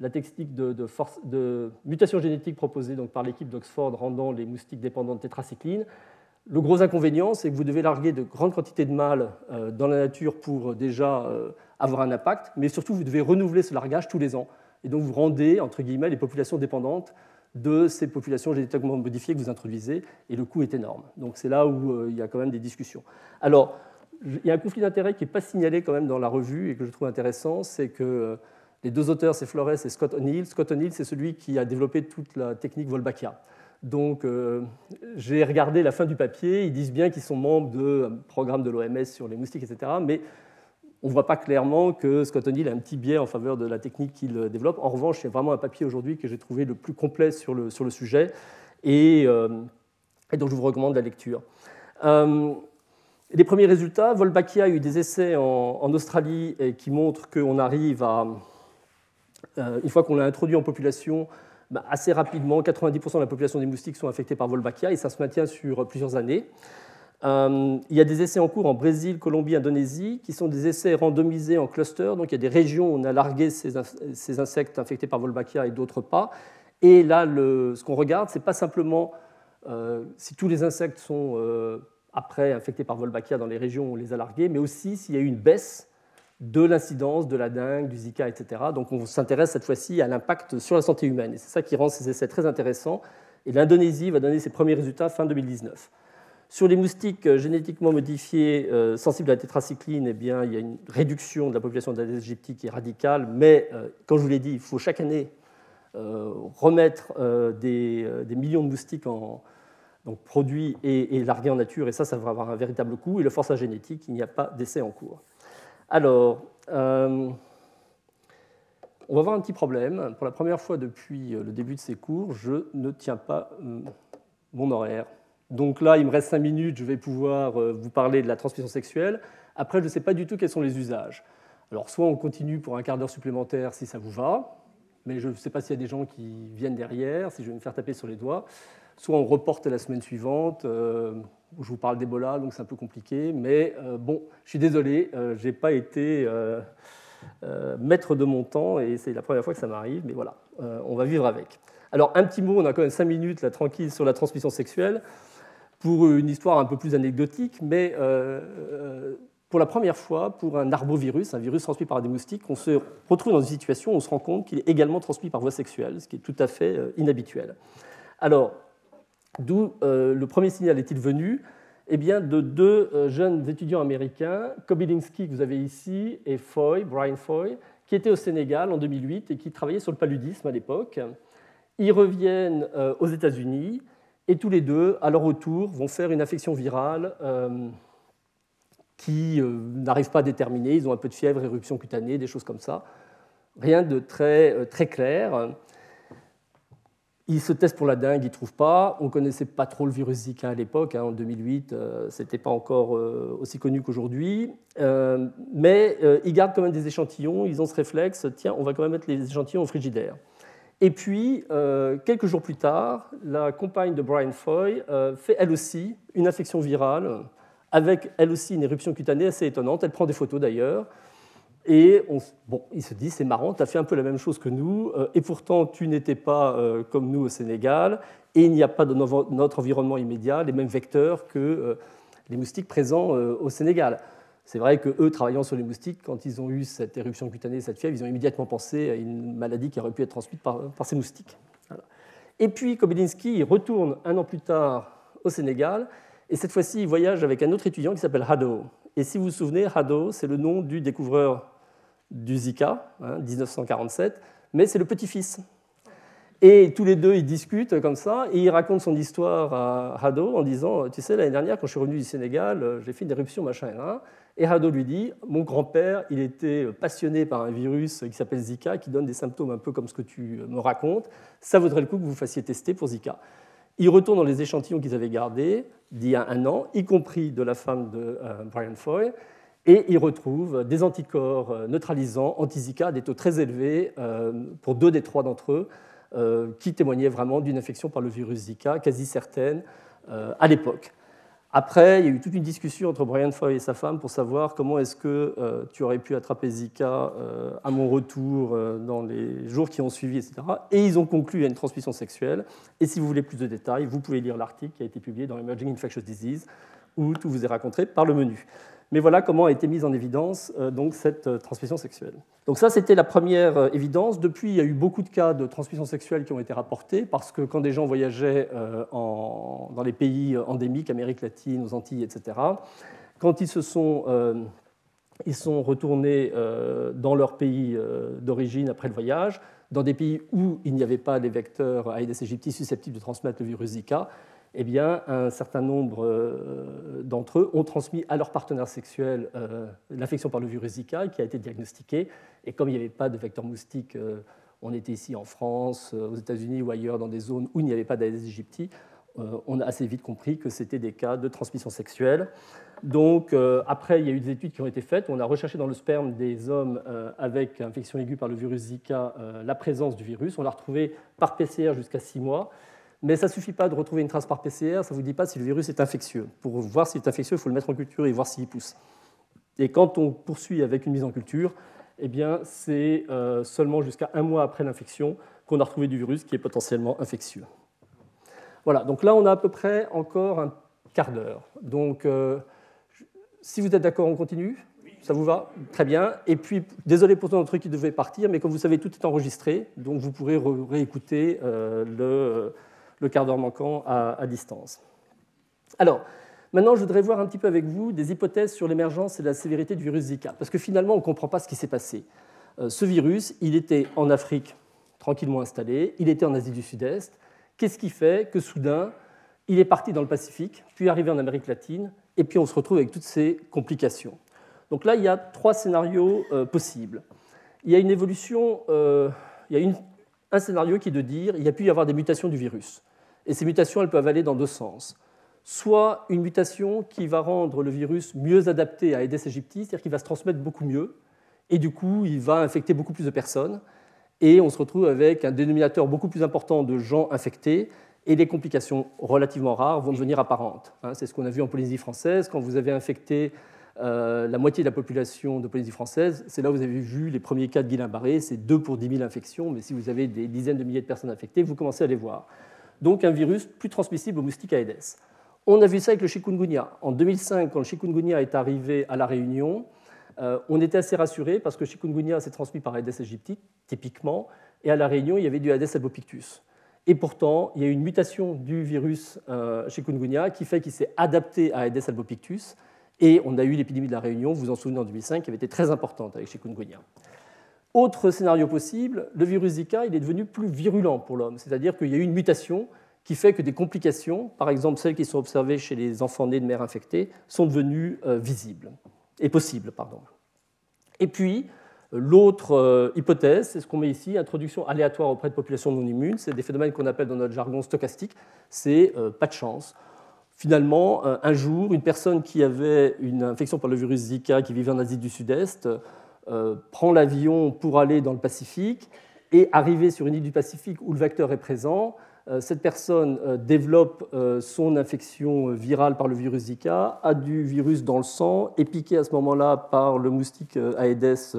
La technique de, force, de mutation génétique proposée donc, par l'équipe d'Oxford rendant les moustiques dépendants de tétracycline. Le gros inconvénient, c'est que vous devez larguer de grandes quantités de mâles euh, dans la nature pour euh, déjà avoir un impact, mais surtout vous devez renouveler ce largage tous les ans. Et donc vous rendez, entre guillemets, les populations dépendantes de ces populations génétiquement modifiées que vous introduisez, et le coût est énorme. Donc c'est là où euh, il y a quand même des discussions. Alors, il y a un conflit d'intérêts qui n'est pas signalé quand même dans la revue et que je trouve intéressant, c'est que euh, les deux auteurs, c'est Flores et Scott O'Neill. Scott O'Neill, c'est celui qui a développé toute la technique Wolbachia. Donc, euh, j'ai regardé la fin du papier. Ils disent bien qu'ils sont membres de programme de l'OMS sur les moustiques, etc. Mais on ne voit pas clairement que Scott O'Neill a un petit biais en faveur de la technique qu'il développe. En revanche, a vraiment un papier aujourd'hui que j'ai trouvé le plus complet sur le, sur le sujet et, euh, dont je vous recommande la lecture. Euh, les premiers résultats, Volbachia a eu des essais en, Australie qui montrent qu'on arrive à, euh, une fois qu'on l'a introduit en population, bah, assez rapidement, 90% de la population des moustiques sont infectés par Volbachia et ça se maintient sur plusieurs années. Euh, il y a des essais en cours en Brésil, Colombie, Indonésie, qui sont des essais randomisés en cluster. Donc il y a des régions où on a largué ces, insectes infectés par Wolbachia et d'autres pas. Et là, ce qu'on regarde, ce n'est pas simplement si tous les insectes sont après infectés par Wolbachia dans les régions où on les a largués, mais aussi s'il y a eu une baisse de l'incidence de la dengue, du Zika, etc. Donc on s'intéresse cette fois-ci à l'impact sur la santé humaine. Et c'est ça qui rend ces essais très intéressants. Et l'Indonésie va donner ses premiers résultats fin 2019. Sur les moustiques euh, génétiquement modifiés euh, sensibles à la tétracycline, eh bien, il y a une réduction de la population d'Aedes aegypti qui est radicale, mais euh, comme je vous l'ai dit, il faut chaque année remettre des, millions de moustiques en, donc produits et, largués en nature, et ça, ça va avoir un véritable coût. Et le forçage génétique, il n'y a pas d'essai en cours. Alors, on va avoir un petit problème. Pour la première fois depuis le début de ces cours, je ne tiens pas mon horaire. Donc là, il me reste cinq minutes, je vais pouvoir euh, vous parler de la transmission sexuelle. Après, je ne sais pas du tout quels sont les usages. Alors, soit on continue pour un quart d'heure supplémentaire si ça vous va, mais je ne sais pas s'il y a des gens qui viennent derrière, si je vais me faire taper sur les doigts. Soit on reporte la semaine suivante, euh, je vous parle d'Ebola, donc c'est un peu compliqué. Mais euh, bon, je suis désolé, je n'ai pas été maître de mon temps et c'est la première fois que ça m'arrive, mais voilà, on va vivre avec. Alors, un petit mot, on a quand même cinq minutes là, tranquille sur la transmission sexuelle pour une histoire un peu plus anecdotique, mais euh, euh, pour la première fois, pour un arbovirus, un virus transmis par des moustiques, on se retrouve dans une situation où on se rend compte qu'il est également transmis par voie sexuelle, ce qui est tout à fait euh, inhabituel. Alors, d'où le premier signal est-il venu? Eh bien, de deux jeunes étudiants américains, Kobylinski, que vous avez ici, et Foy, Brian Foy, qui étaient au Sénégal en 2008 et qui travaillaient sur le paludisme à l'époque. Ils reviennent aux États-Unis et tous les deux, à leur retour, vont faire une infection virale euh, qui euh, n'arrive pas à déterminer. Ils ont un peu de fièvre, éruption cutanée, des choses comme ça. Rien de très, euh, très clair. Ils se testent pour la dengue, ils ne trouvent pas. On ne connaissait pas trop le virus Zika à l'époque. Hein, en 2008, ce n'était pas encore aussi connu qu'aujourd'hui. mais ils gardent quand même des échantillons. Ils ont ce réflexe tiens, on va quand même mettre les échantillons au frigidaire. Et puis, euh, quelques jours plus tard, la compagne de Brian Foy euh, fait elle aussi une infection virale, avec elle aussi une éruption cutanée assez étonnante. Elle prend des photos d'ailleurs. Et on, bon, il se dit, c'est marrant, tu as fait un peu la même chose que nous, euh, et pourtant tu n'étais pas comme nous au Sénégal, et il n'y a pas dans notre environnement immédiat les mêmes vecteurs que les moustiques présents au Sénégal. C'est vrai que eux, travaillant sur les moustiques, quand ils ont eu cette éruption cutanée, cette fièvre, ils ont immédiatement pensé à une maladie qui aurait pu être transmise par, ces moustiques. Et puis Kobylinski retourne un an plus tard au Sénégal, et cette fois-ci, il voyage avec un autre étudiant qui s'appelle Hado. Et si vous vous souvenez, Hado, c'est le nom du découvreur du Zika, 1947, hein, mais c'est le petit-fils. Et tous les deux, ils discutent comme ça, et il raconte son histoire à Hado en disant, tu sais, l'année dernière, quand je suis revenu du Sénégal, j'ai fait une éruption, machin, hein, et lui dit Mon grand-père, il était passionné par un virus qui s'appelle Zika, qui donne des symptômes un peu comme ce que tu me racontes. Ça vaudrait le coup que vous fassiez tester pour Zika. Il retourne dans les échantillons qu'ils avaient gardés d'il y a un an, y compris de la femme de euh, Brian Foy, et il retrouve des anticorps euh, neutralisants anti-Zika à des taux très élevés euh, pour deux des trois d'entre eux, qui témoignaient vraiment d'une infection par le virus Zika, quasi certaine à l'époque. Après, il y a eu toute une discussion entre Brian Foy et sa femme pour savoir comment est-ce que euh, tu aurais pu attraper Zika euh, à mon retour euh, dans les jours qui ont suivi, etc. Et ils ont conclu à une transmission sexuelle. Et si vous voulez plus de détails, vous pouvez lire l'article qui a été publié dans Emerging Infectious Disease, où tout vous est raconté par le menu. Mais voilà comment a été mise en évidence euh, donc, cette euh, transmission sexuelle. Donc ça, c'était la première euh, évidence. Depuis, il y a eu beaucoup de cas de transmission sexuelle qui ont été rapportés, parce que quand des gens voyageaient dans les pays endémiques, Amérique latine, aux Antilles, etc., quand ils se sont, ils sont retournés dans leur pays d'origine après le voyage, dans des pays où il n'y avait pas les vecteurs Aedes aegypti susceptibles de transmettre le virus Zika, eh bien, un certain nombre euh, d'entre eux ont transmis à leur partenaire sexuel euh, l'infection par le virus Zika qui a été diagnostiquée. Et comme il n'y avait pas de vecteur moustique, euh, on était ici en France, aux États-Unis ou ailleurs dans des zones où il n'y avait pas d'Aedes aegypti, on a assez vite compris que c'était des cas de transmission sexuelle. Donc, après, il y a eu des études qui ont été faites. On a recherché dans le sperme des hommes avec infection aiguë par le virus Zika la présence du virus. On l'a retrouvé par PCR jusqu'à 6 mois. Mais ça ne suffit pas de retrouver une trace par PCR, ça ne vous dit pas si le virus est infectieux. Pour voir s'il est infectieux, il faut le mettre en culture et voir s'il pousse. Et quand on poursuit avec une mise en culture, eh bien, c'est euh, seulement jusqu'à un mois après l'infection qu'on a retrouvé du virus qui est potentiellement infectieux. Voilà, donc là, on a à peu près encore un quart d'heure. Donc, si vous êtes d'accord, on continue? Ça vous va? Très bien. Et puis, désolé pour tous truc qui devait partir, mais comme vous savez, tout est enregistré, donc vous pourrez réécouter le, le, quart d'heure manquant à, distance. Alors, maintenant, je voudrais voir un petit peu avec vous des hypothèses sur l'émergence et la sévérité du virus Zika, parce que finalement, on ne comprend pas ce qui s'est passé. ce virus, il était en Afrique tranquillement installé, il était en Asie du Sud-Est. Qu'est-ce qui fait que soudain, il est parti dans le Pacifique, puis arrivé en Amérique latine, et puis on se retrouve avec toutes ces complications? Donc là, il y a trois scénarios euh, possibles. Il y a une évolution, euh, il y a un scénario qui est de dire qu'il y a pu y avoir des mutations du virus. Et ces mutations, elles peuvent aller dans deux sens. Soit une mutation qui va rendre le virus mieux adapté à Aedes aegypti, c'est-à-dire qu'il va se transmettre beaucoup mieux, et du coup, il va infecter beaucoup plus de personnes, et on se retrouve avec un dénominateur beaucoup plus important de gens infectés, et les complications relativement rares vont devenir apparentes. Hein, c'est ce qu'on a vu en Polynésie française, quand vous avez infecté euh, la moitié de la population de Polynésie française, c'est là où vous avez vu les premiers cas de Guillain-Barré, c'est 2 pour 10 000 infections, mais si vous avez des dizaines de milliers de personnes infectées, vous commencez à les voir. Donc un virus plus transmissible aux moustiques Aedes. On a vu ça avec le chikungunya. En 2005, quand le chikungunya est arrivé à La Réunion, euh, on était assez rassurés parce que le chikungunya s'est transmis par Aedes aegypti, typiquement, et à La Réunion, il y avait du Aedes albopictus. Et pourtant, il y a eu une mutation du virus euh, chikungunya qui fait qu'il s'est adapté à Aedes albopictus et on a eu l'épidémie de la Réunion, vous vous en souvenez en 2005, qui avait été très importante avec chikungunya. Autre scénario possible, le virus Zika il est devenu plus virulent pour l'homme, c'est-à-dire qu'il y a eu une mutation qui fait que des complications, par exemple celles qui sont observées chez les enfants nés de mères infectées, sont devenues euh, visibles et possibles. Pardon. Et puis, euh, l'autre euh, hypothèse, c'est ce qu'on met ici, introduction aléatoire auprès de populations non immunes. C'est des phénomènes qu'on appelle dans notre jargon stochastiques. C'est pas de chance finalement, un jour, une personne qui avait une infection par le virus Zika, qui vivait en Asie du Sud-Est, euh, prend l'avion pour aller dans le Pacifique et arriver sur une île du Pacifique où le vecteur est présent, euh, cette personne développe son infection virale par le virus Zika, a du virus dans le sang, est piqué à ce moment-là par le moustique Aedes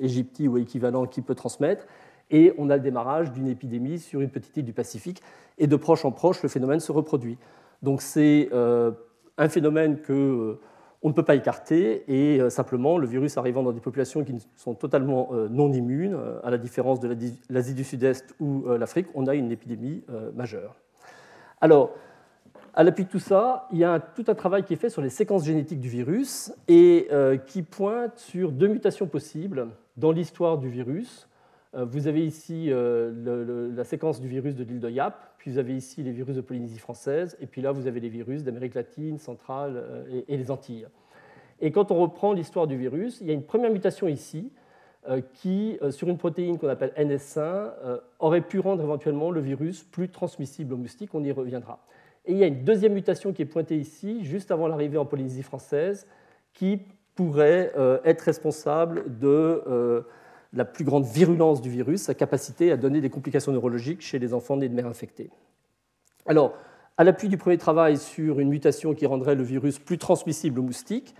aegypti ou équivalent qui peut transmettre, et on a le démarrage d'une épidémie sur une petite île du Pacifique, et de proche en proche, le phénomène se reproduit. Donc c'est euh, un phénomène que euh, on ne peut pas écarter et euh, simplement le virus arrivant dans des populations qui sont totalement non immunes, à la différence de l'Asie du Sud-Est ou l'Afrique, on a une épidémie majeure. Alors, à l'appui de tout ça, il y a tout un travail qui est fait sur les séquences génétiques du virus et qui pointe sur deux mutations possibles dans l'histoire du virus. Vous avez ici la séquence du virus de l'île de Yap, puis vous avez ici les virus de Polynésie française, et puis là, vous avez les virus d'Amérique latine, centrale euh, et, les Antilles. Et quand on reprend l'histoire du virus, il y a une première mutation ici euh, qui, euh, sur une protéine qu'on appelle NS1, aurait pu rendre éventuellement le virus plus transmissible aux moustiques, on y reviendra. Et il y a une deuxième mutation qui est pointée ici, juste avant l'arrivée en Polynésie française, qui pourrait être responsable de la plus grande virulence du virus, sa capacité à donner des complications neurologiques chez les enfants nés de mères infectées. Alors, à l'appui du premier travail sur une mutation qui rendrait le virus plus transmissible aux moustiques,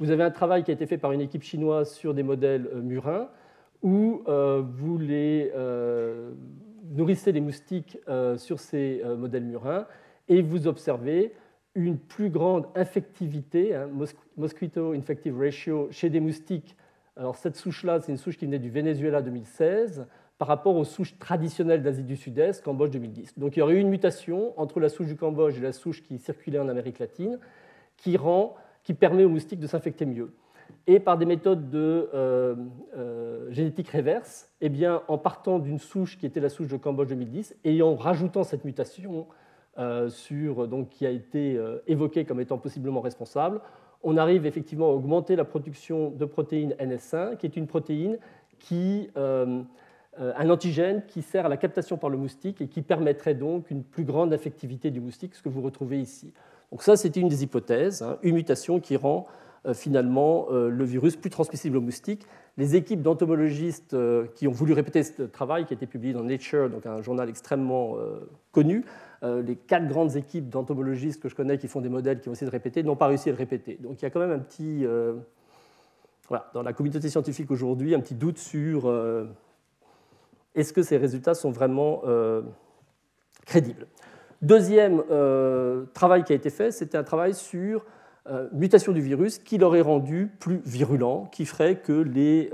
vous avez un travail qui a été fait par une équipe chinoise sur des modèles euh, murins où euh, vous euh, nourrissez les moustiques sur ces modèles murins et vous observez une plus grande infectivité, hein, mosquito infective ratio, chez des moustiques alors cette souche-là, c'est une souche qui venait du Venezuela 2016 par rapport aux souches traditionnelles d'Asie du Sud-Est, Cambodge 2010. Donc il y aurait eu une mutation entre la souche du Cambodge et la souche qui circulait en Amérique latine qui, rend, qui permet aux moustiques de s'infecter mieux. Et par des méthodes de euh, euh, génétique réverse, eh bien, en partant d'une souche qui était la souche de Cambodge 2010 et en rajoutant cette mutation euh, sur, donc, qui a été évoquée comme étant possiblement responsable, on arrive effectivement à augmenter la production de protéines NS1, qui est une protéine qui, euh, euh, un antigène qui sert à la captation par le moustique et qui permettrait donc une plus grande affectivité du moustique, ce que vous retrouvez ici. Donc ça, c'était une des hypothèses, hein, une mutation qui rend finalement le virus plus transmissible au moustique. Les équipes d'entomologistes qui ont voulu répéter ce travail, qui a été publié dans Nature, donc un journal extrêmement connu, euh, les quatre grandes équipes d'entomologistes que je connais qui font des modèles qui ont essayé de répéter n'ont pas réussi à le répéter. Donc il y a quand même un petit, euh, voilà, dans la communauté scientifique aujourd'hui, un petit doute sur euh, est-ce que ces résultats sont vraiment crédibles? Deuxième travail qui a été fait, c'était un travail sur mutation du virus qui l'aurait rendu plus virulent, qui ferait que les,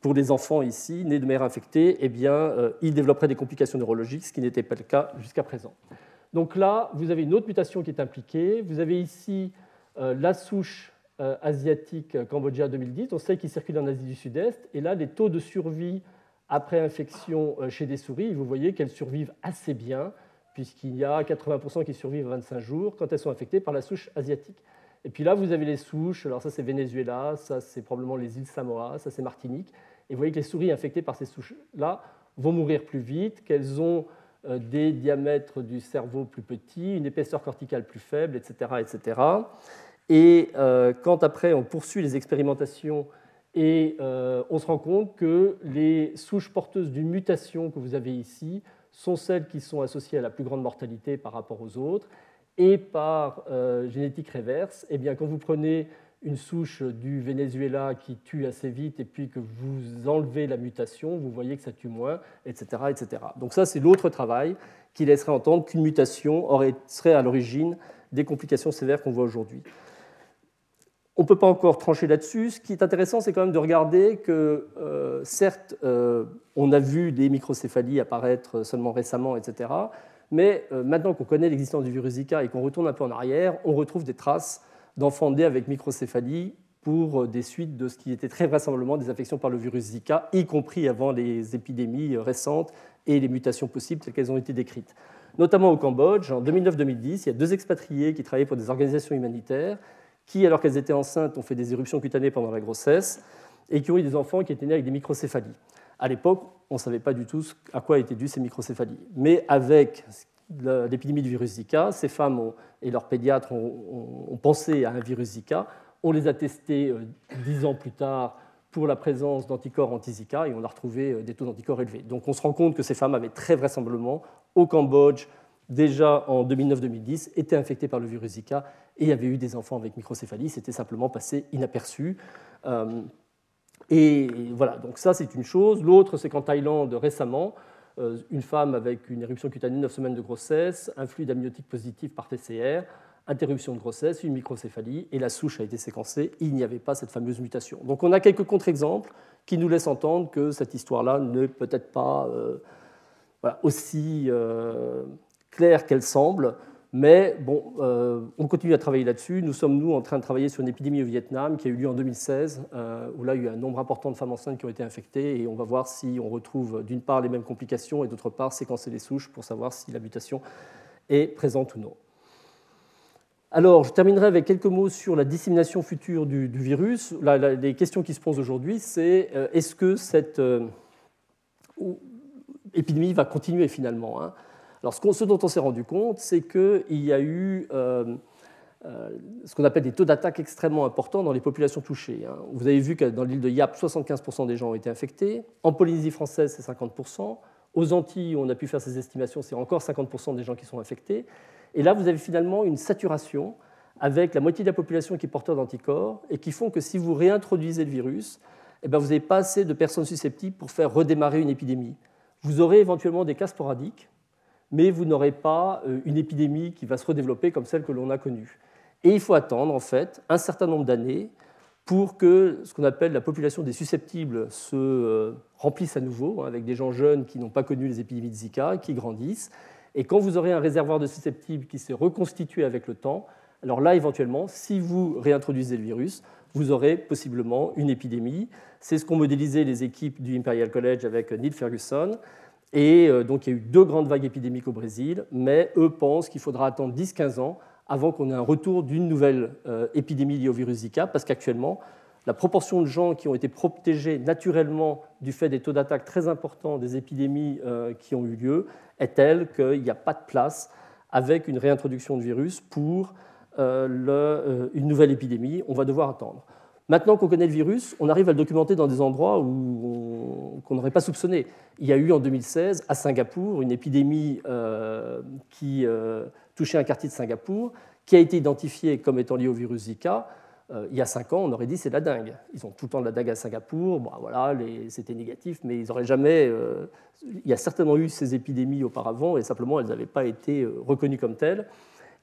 pour les enfants ici, nés de mères infectées, eh bien, ils développeraient des complications neurologiques, ce qui n'était pas le cas jusqu'à présent. Donc là, vous avez une autre mutation qui est impliquée. Vous avez ici la souche euh, asiatique euh, Cambodgia 2010, on sait qu'il circule en Asie du Sud-Est, et là, les taux de survie après infection euh, chez des souris, vous voyez qu'elles survivent assez bien, puisqu'il y a 80% qui survivent à 25 jours quand elles sont infectées par la souche asiatique. Et puis là, vous avez les souches, alors ça c'est Venezuela, ça c'est probablement les îles Samoa, ça c'est Martinique, et vous voyez que les souris infectées par ces souches-là vont mourir plus vite, qu'elles ont des diamètres du cerveau plus petits, une épaisseur corticale plus faible, etc. etc. Et euh, quand après on poursuit les expérimentations et euh, on se rend compte que les souches porteuses d'une mutation que vous avez ici sont celles qui sont associées à la plus grande mortalité par rapport aux autres. Et par euh, génétique réverse, eh bien, quand vous prenez une souche du Venezuela qui tue assez vite et puis que vous enlevez la mutation, vous voyez que ça tue moins, etc. etc. Donc ça, c'est l'autre travail qui laisserait entendre qu'une mutation aurait, serait à l'origine des complications sévères qu'on voit aujourd'hui. On ne peut pas encore trancher là-dessus. Ce qui est intéressant, c'est quand même de regarder que, euh, certes, euh, on a vu des microcéphalies apparaître seulement récemment, etc. Mais euh, maintenant qu'on connaît l'existence du virus Zika et qu'on retourne un peu en arrière, on retrouve des traces d'enfants nés avec microcéphalie pour des suites de ce qui était très vraisemblablement des infections par le virus Zika, y compris avant les épidémies récentes et les mutations possibles telles qu'elles ont été décrites. Notamment au Cambodge, en 2009-2010, il y a deux expatriés qui travaillaient pour des organisations humanitaires qui, alors qu'elles étaient enceintes, ont fait des éruptions cutanées pendant la grossesse et qui ont eu des enfants qui étaient nés avec des microcéphalies. À l'époque, on ne savait pas du tout à quoi étaient dues ces microcéphalies. Mais avec l'épidémie du virus Zika, ces femmes et leurs pédiatres ont, pensé à un virus Zika. On les a testés euh, dix ans plus tard pour la présence d'anticorps anti-Zika et on a retrouvé euh, des taux d'anticorps élevés. Donc on se rend compte que ces femmes avaient très vraisemblablement, au Cambodge, déjà en 2009-2010, été infectées par le virus Zika et avait eu des enfants avec microcéphalie. C'était simplement passé inaperçu. Euh, et voilà, donc ça c'est une chose. L'autre, c'est qu'en Thaïlande, récemment, euh, une femme avec une éruption cutanée 9 semaines de grossesse, un fluide amniotique positif par PCR, interruption de grossesse, une microcéphalie, et la souche a été séquencée, il n'y avait pas cette fameuse mutation. Donc on a quelques contre-exemples qui nous laissent entendre que cette histoire-là n'est peut-être pas euh, aussi claire qu'elle semble. Mais bon, euh, on continue à travailler là-dessus. Nous sommes, nous, en train de travailler sur une épidémie au Vietnam qui a eu lieu en 2016, euh, où là, il y a eu un nombre important de femmes enceintes qui ont été infectées. Et on va voir si on retrouve, d'une part, les mêmes complications et d'autre part, séquencer les souches pour savoir si la mutation est présente ou non. Alors, je terminerai avec quelques mots sur la dissémination future du, virus. les questions qui se posent aujourd'hui, c'est euh, est-ce que cette épidémie va continuer finalement hein? Alors, ce dont on s'est rendu compte, c'est qu'il y a eu euh, euh, ce qu'on appelle des taux d'attaque extrêmement importants dans les populations touchées. Hein. Vous avez vu que dans l'île de Yap, 75% des gens ont été infectés. En Polynésie française, c'est 50%. Aux Antilles, on a pu faire ces estimations, c'est encore 50% des gens qui sont infectés. Et là, vous avez finalement une saturation avec la moitié de la population qui est porteur d'anticorps et qui font que si vous réintroduisez le virus, eh bien, vous n'avez pas assez de personnes susceptibles pour faire redémarrer une épidémie. Vous aurez éventuellement des cas sporadiques, mais vous n'aurez pas euh, une épidémie qui va se redévelopper comme celle que l'on a connue. Et il faut attendre en fait un certain nombre d'années pour que ce qu'on appelle la population des susceptibles se euh, remplisse à nouveau, hein, avec des gens jeunes qui n'ont pas connu les épidémies de Zika, qui grandissent. Et quand vous aurez un réservoir de susceptibles qui s'est reconstitué avec le temps, alors là, éventuellement, si vous réintroduisez le virus, vous aurez possiblement une épidémie. C'est ce qu'ont modélisé les équipes du Imperial College avec Neil Ferguson. Et euh, donc il y a eu deux grandes vagues épidémiques au Brésil, mais eux pensent qu'il faudra attendre 10-15 ans avant qu'on ait un retour d'une nouvelle euh, épidémie liée au virus Zika, parce qu'actuellement, la proportion de gens qui ont été protégés naturellement du fait des taux d'attaque très importants des épidémies euh, qui ont eu lieu est telle qu'il n'y a pas de place avec une réintroduction de virus pour une nouvelle épidémie. On va devoir attendre. Maintenant qu'on connaît le virus, on arrive à le documenter dans des endroits qu'on n'aurait pas soupçonné. Il y a eu en 2016 à Singapour une épidémie euh, qui euh, touchait un quartier de Singapour, qui a été identifiée comme étant liée au virus Zika. euh, il y a cinq ans, on aurait dit c'est la dingue. Ils ont tout le temps de la dingue à Singapour, voilà, c'était négatif, mais ils n'auraient jamais. Il y a certainement eu ces épidémies auparavant, et simplement elles n'avaient pas été reconnues comme telles.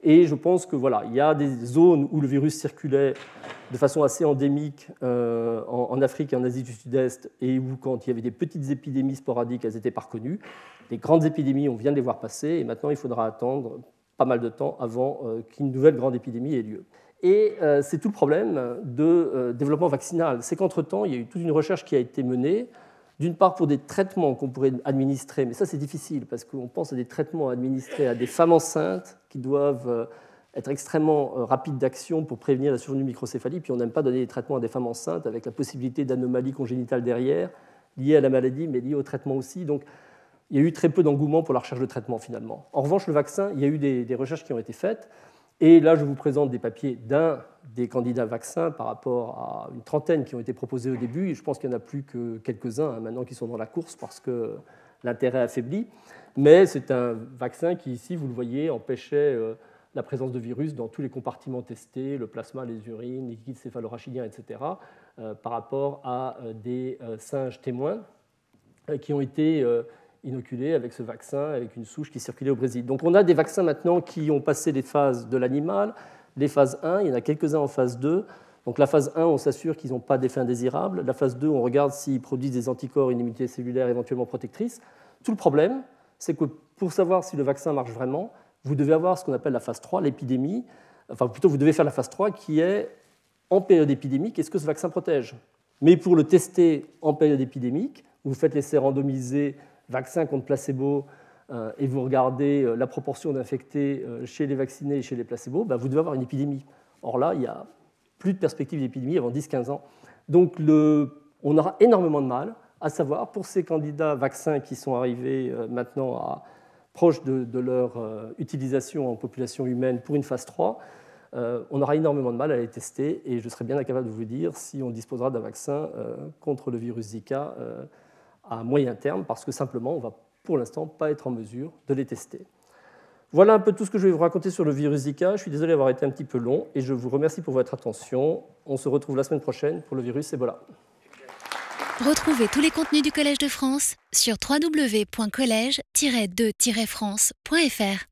Et je pense que voilà, il y a des zones où le virus circulait de façon assez endémique en, Afrique et en Asie du Sud-Est, et où quand il y avait des petites épidémies sporadiques, elles n'étaient pas reconnues. Les grandes épidémies, on vient de les voir passer, et maintenant il faudra attendre pas mal de temps avant qu'une nouvelle grande épidémie ait lieu. Et euh, c'est tout le problème de euh, développement vaccinal. C'est qu'entre-temps, il y a eu toute une recherche qui a été menée, d'une part pour des traitements qu'on pourrait administrer, mais ça c'est difficile parce qu'on pense à des traitements administrés à des femmes enceintes qui doivent euh, être extrêmement rapides d'action pour prévenir la survenue de microcéphalie, puis on n'aime pas donner des traitements à des femmes enceintes avec la possibilité d'anomalies congénitales derrière, liées à la maladie, mais liées au traitement aussi. Donc il y a eu très peu d'engouement pour la recherche de traitement finalement. En revanche, le vaccin, il y a eu des recherches qui ont été faites. Et là, je vous présente des papiers d'un des candidats vaccins par rapport à une trentaine qui ont été proposés au début. Et je pense qu'il n'y en a plus que quelques-uns hein, maintenant qui sont dans la course parce que l'intérêt affaibli. Mais c'est un vaccin qui, ici, vous le voyez, empêchait euh, la présence de virus dans tous les compartiments testés, le plasma, les urines, les liquides céphalorachidiens, etc., euh, par rapport à euh, des singes témoins qui ont été inoculés avec ce vaccin, avec une souche qui circulait au Brésil. Donc on a des vaccins maintenant qui ont passé les phases de l'animal, les phases 1, il y en a quelques-uns en phase 2. Donc la phase 1, on s'assure qu'ils n'ont pas d'effet indésirable. La phase 2, on regarde s'ils produisent des anticorps, une immunité cellulaire éventuellement protectrice. Tout le problème, c'est que pour savoir si le vaccin marche vraiment, vous devez avoir ce qu'on appelle la phase 3, l'épidémie. Enfin, plutôt, vous devez faire la phase 3 qui est en période épidémique, est-ce que ce vaccin protège? Mais pour le tester en période épidémique, vous faites l'essai randomisé vaccin contre placebo euh, et vous regardez euh, la proportion d'infectés euh, chez les vaccinés et chez les placebos, bah, vous devez avoir une épidémie. Or là, il n'y a plus de perspective d'épidémie avant 10-15 ans. Donc on aura énormément de mal à savoir pour ces candidats vaccins qui sont arrivés maintenant à, proche de, leur utilisation en population humaine pour une phase 3, on aura énormément de mal à les tester et je serais bien incapable de vous dire si on disposera d'un vaccin contre le virus Zika à moyen terme parce que simplement on va pour l'instant pas être en mesure de les tester. Voilà un peu tout ce que je vais vous raconter sur le virus Zika. Je suis désolé d'avoir été un petit peu long et je vous remercie pour votre attention. On se retrouve la semaine prochaine pour le virus Ebola. Retrouvez tous les contenus du Collège de France sur www.colège-2-france.fr.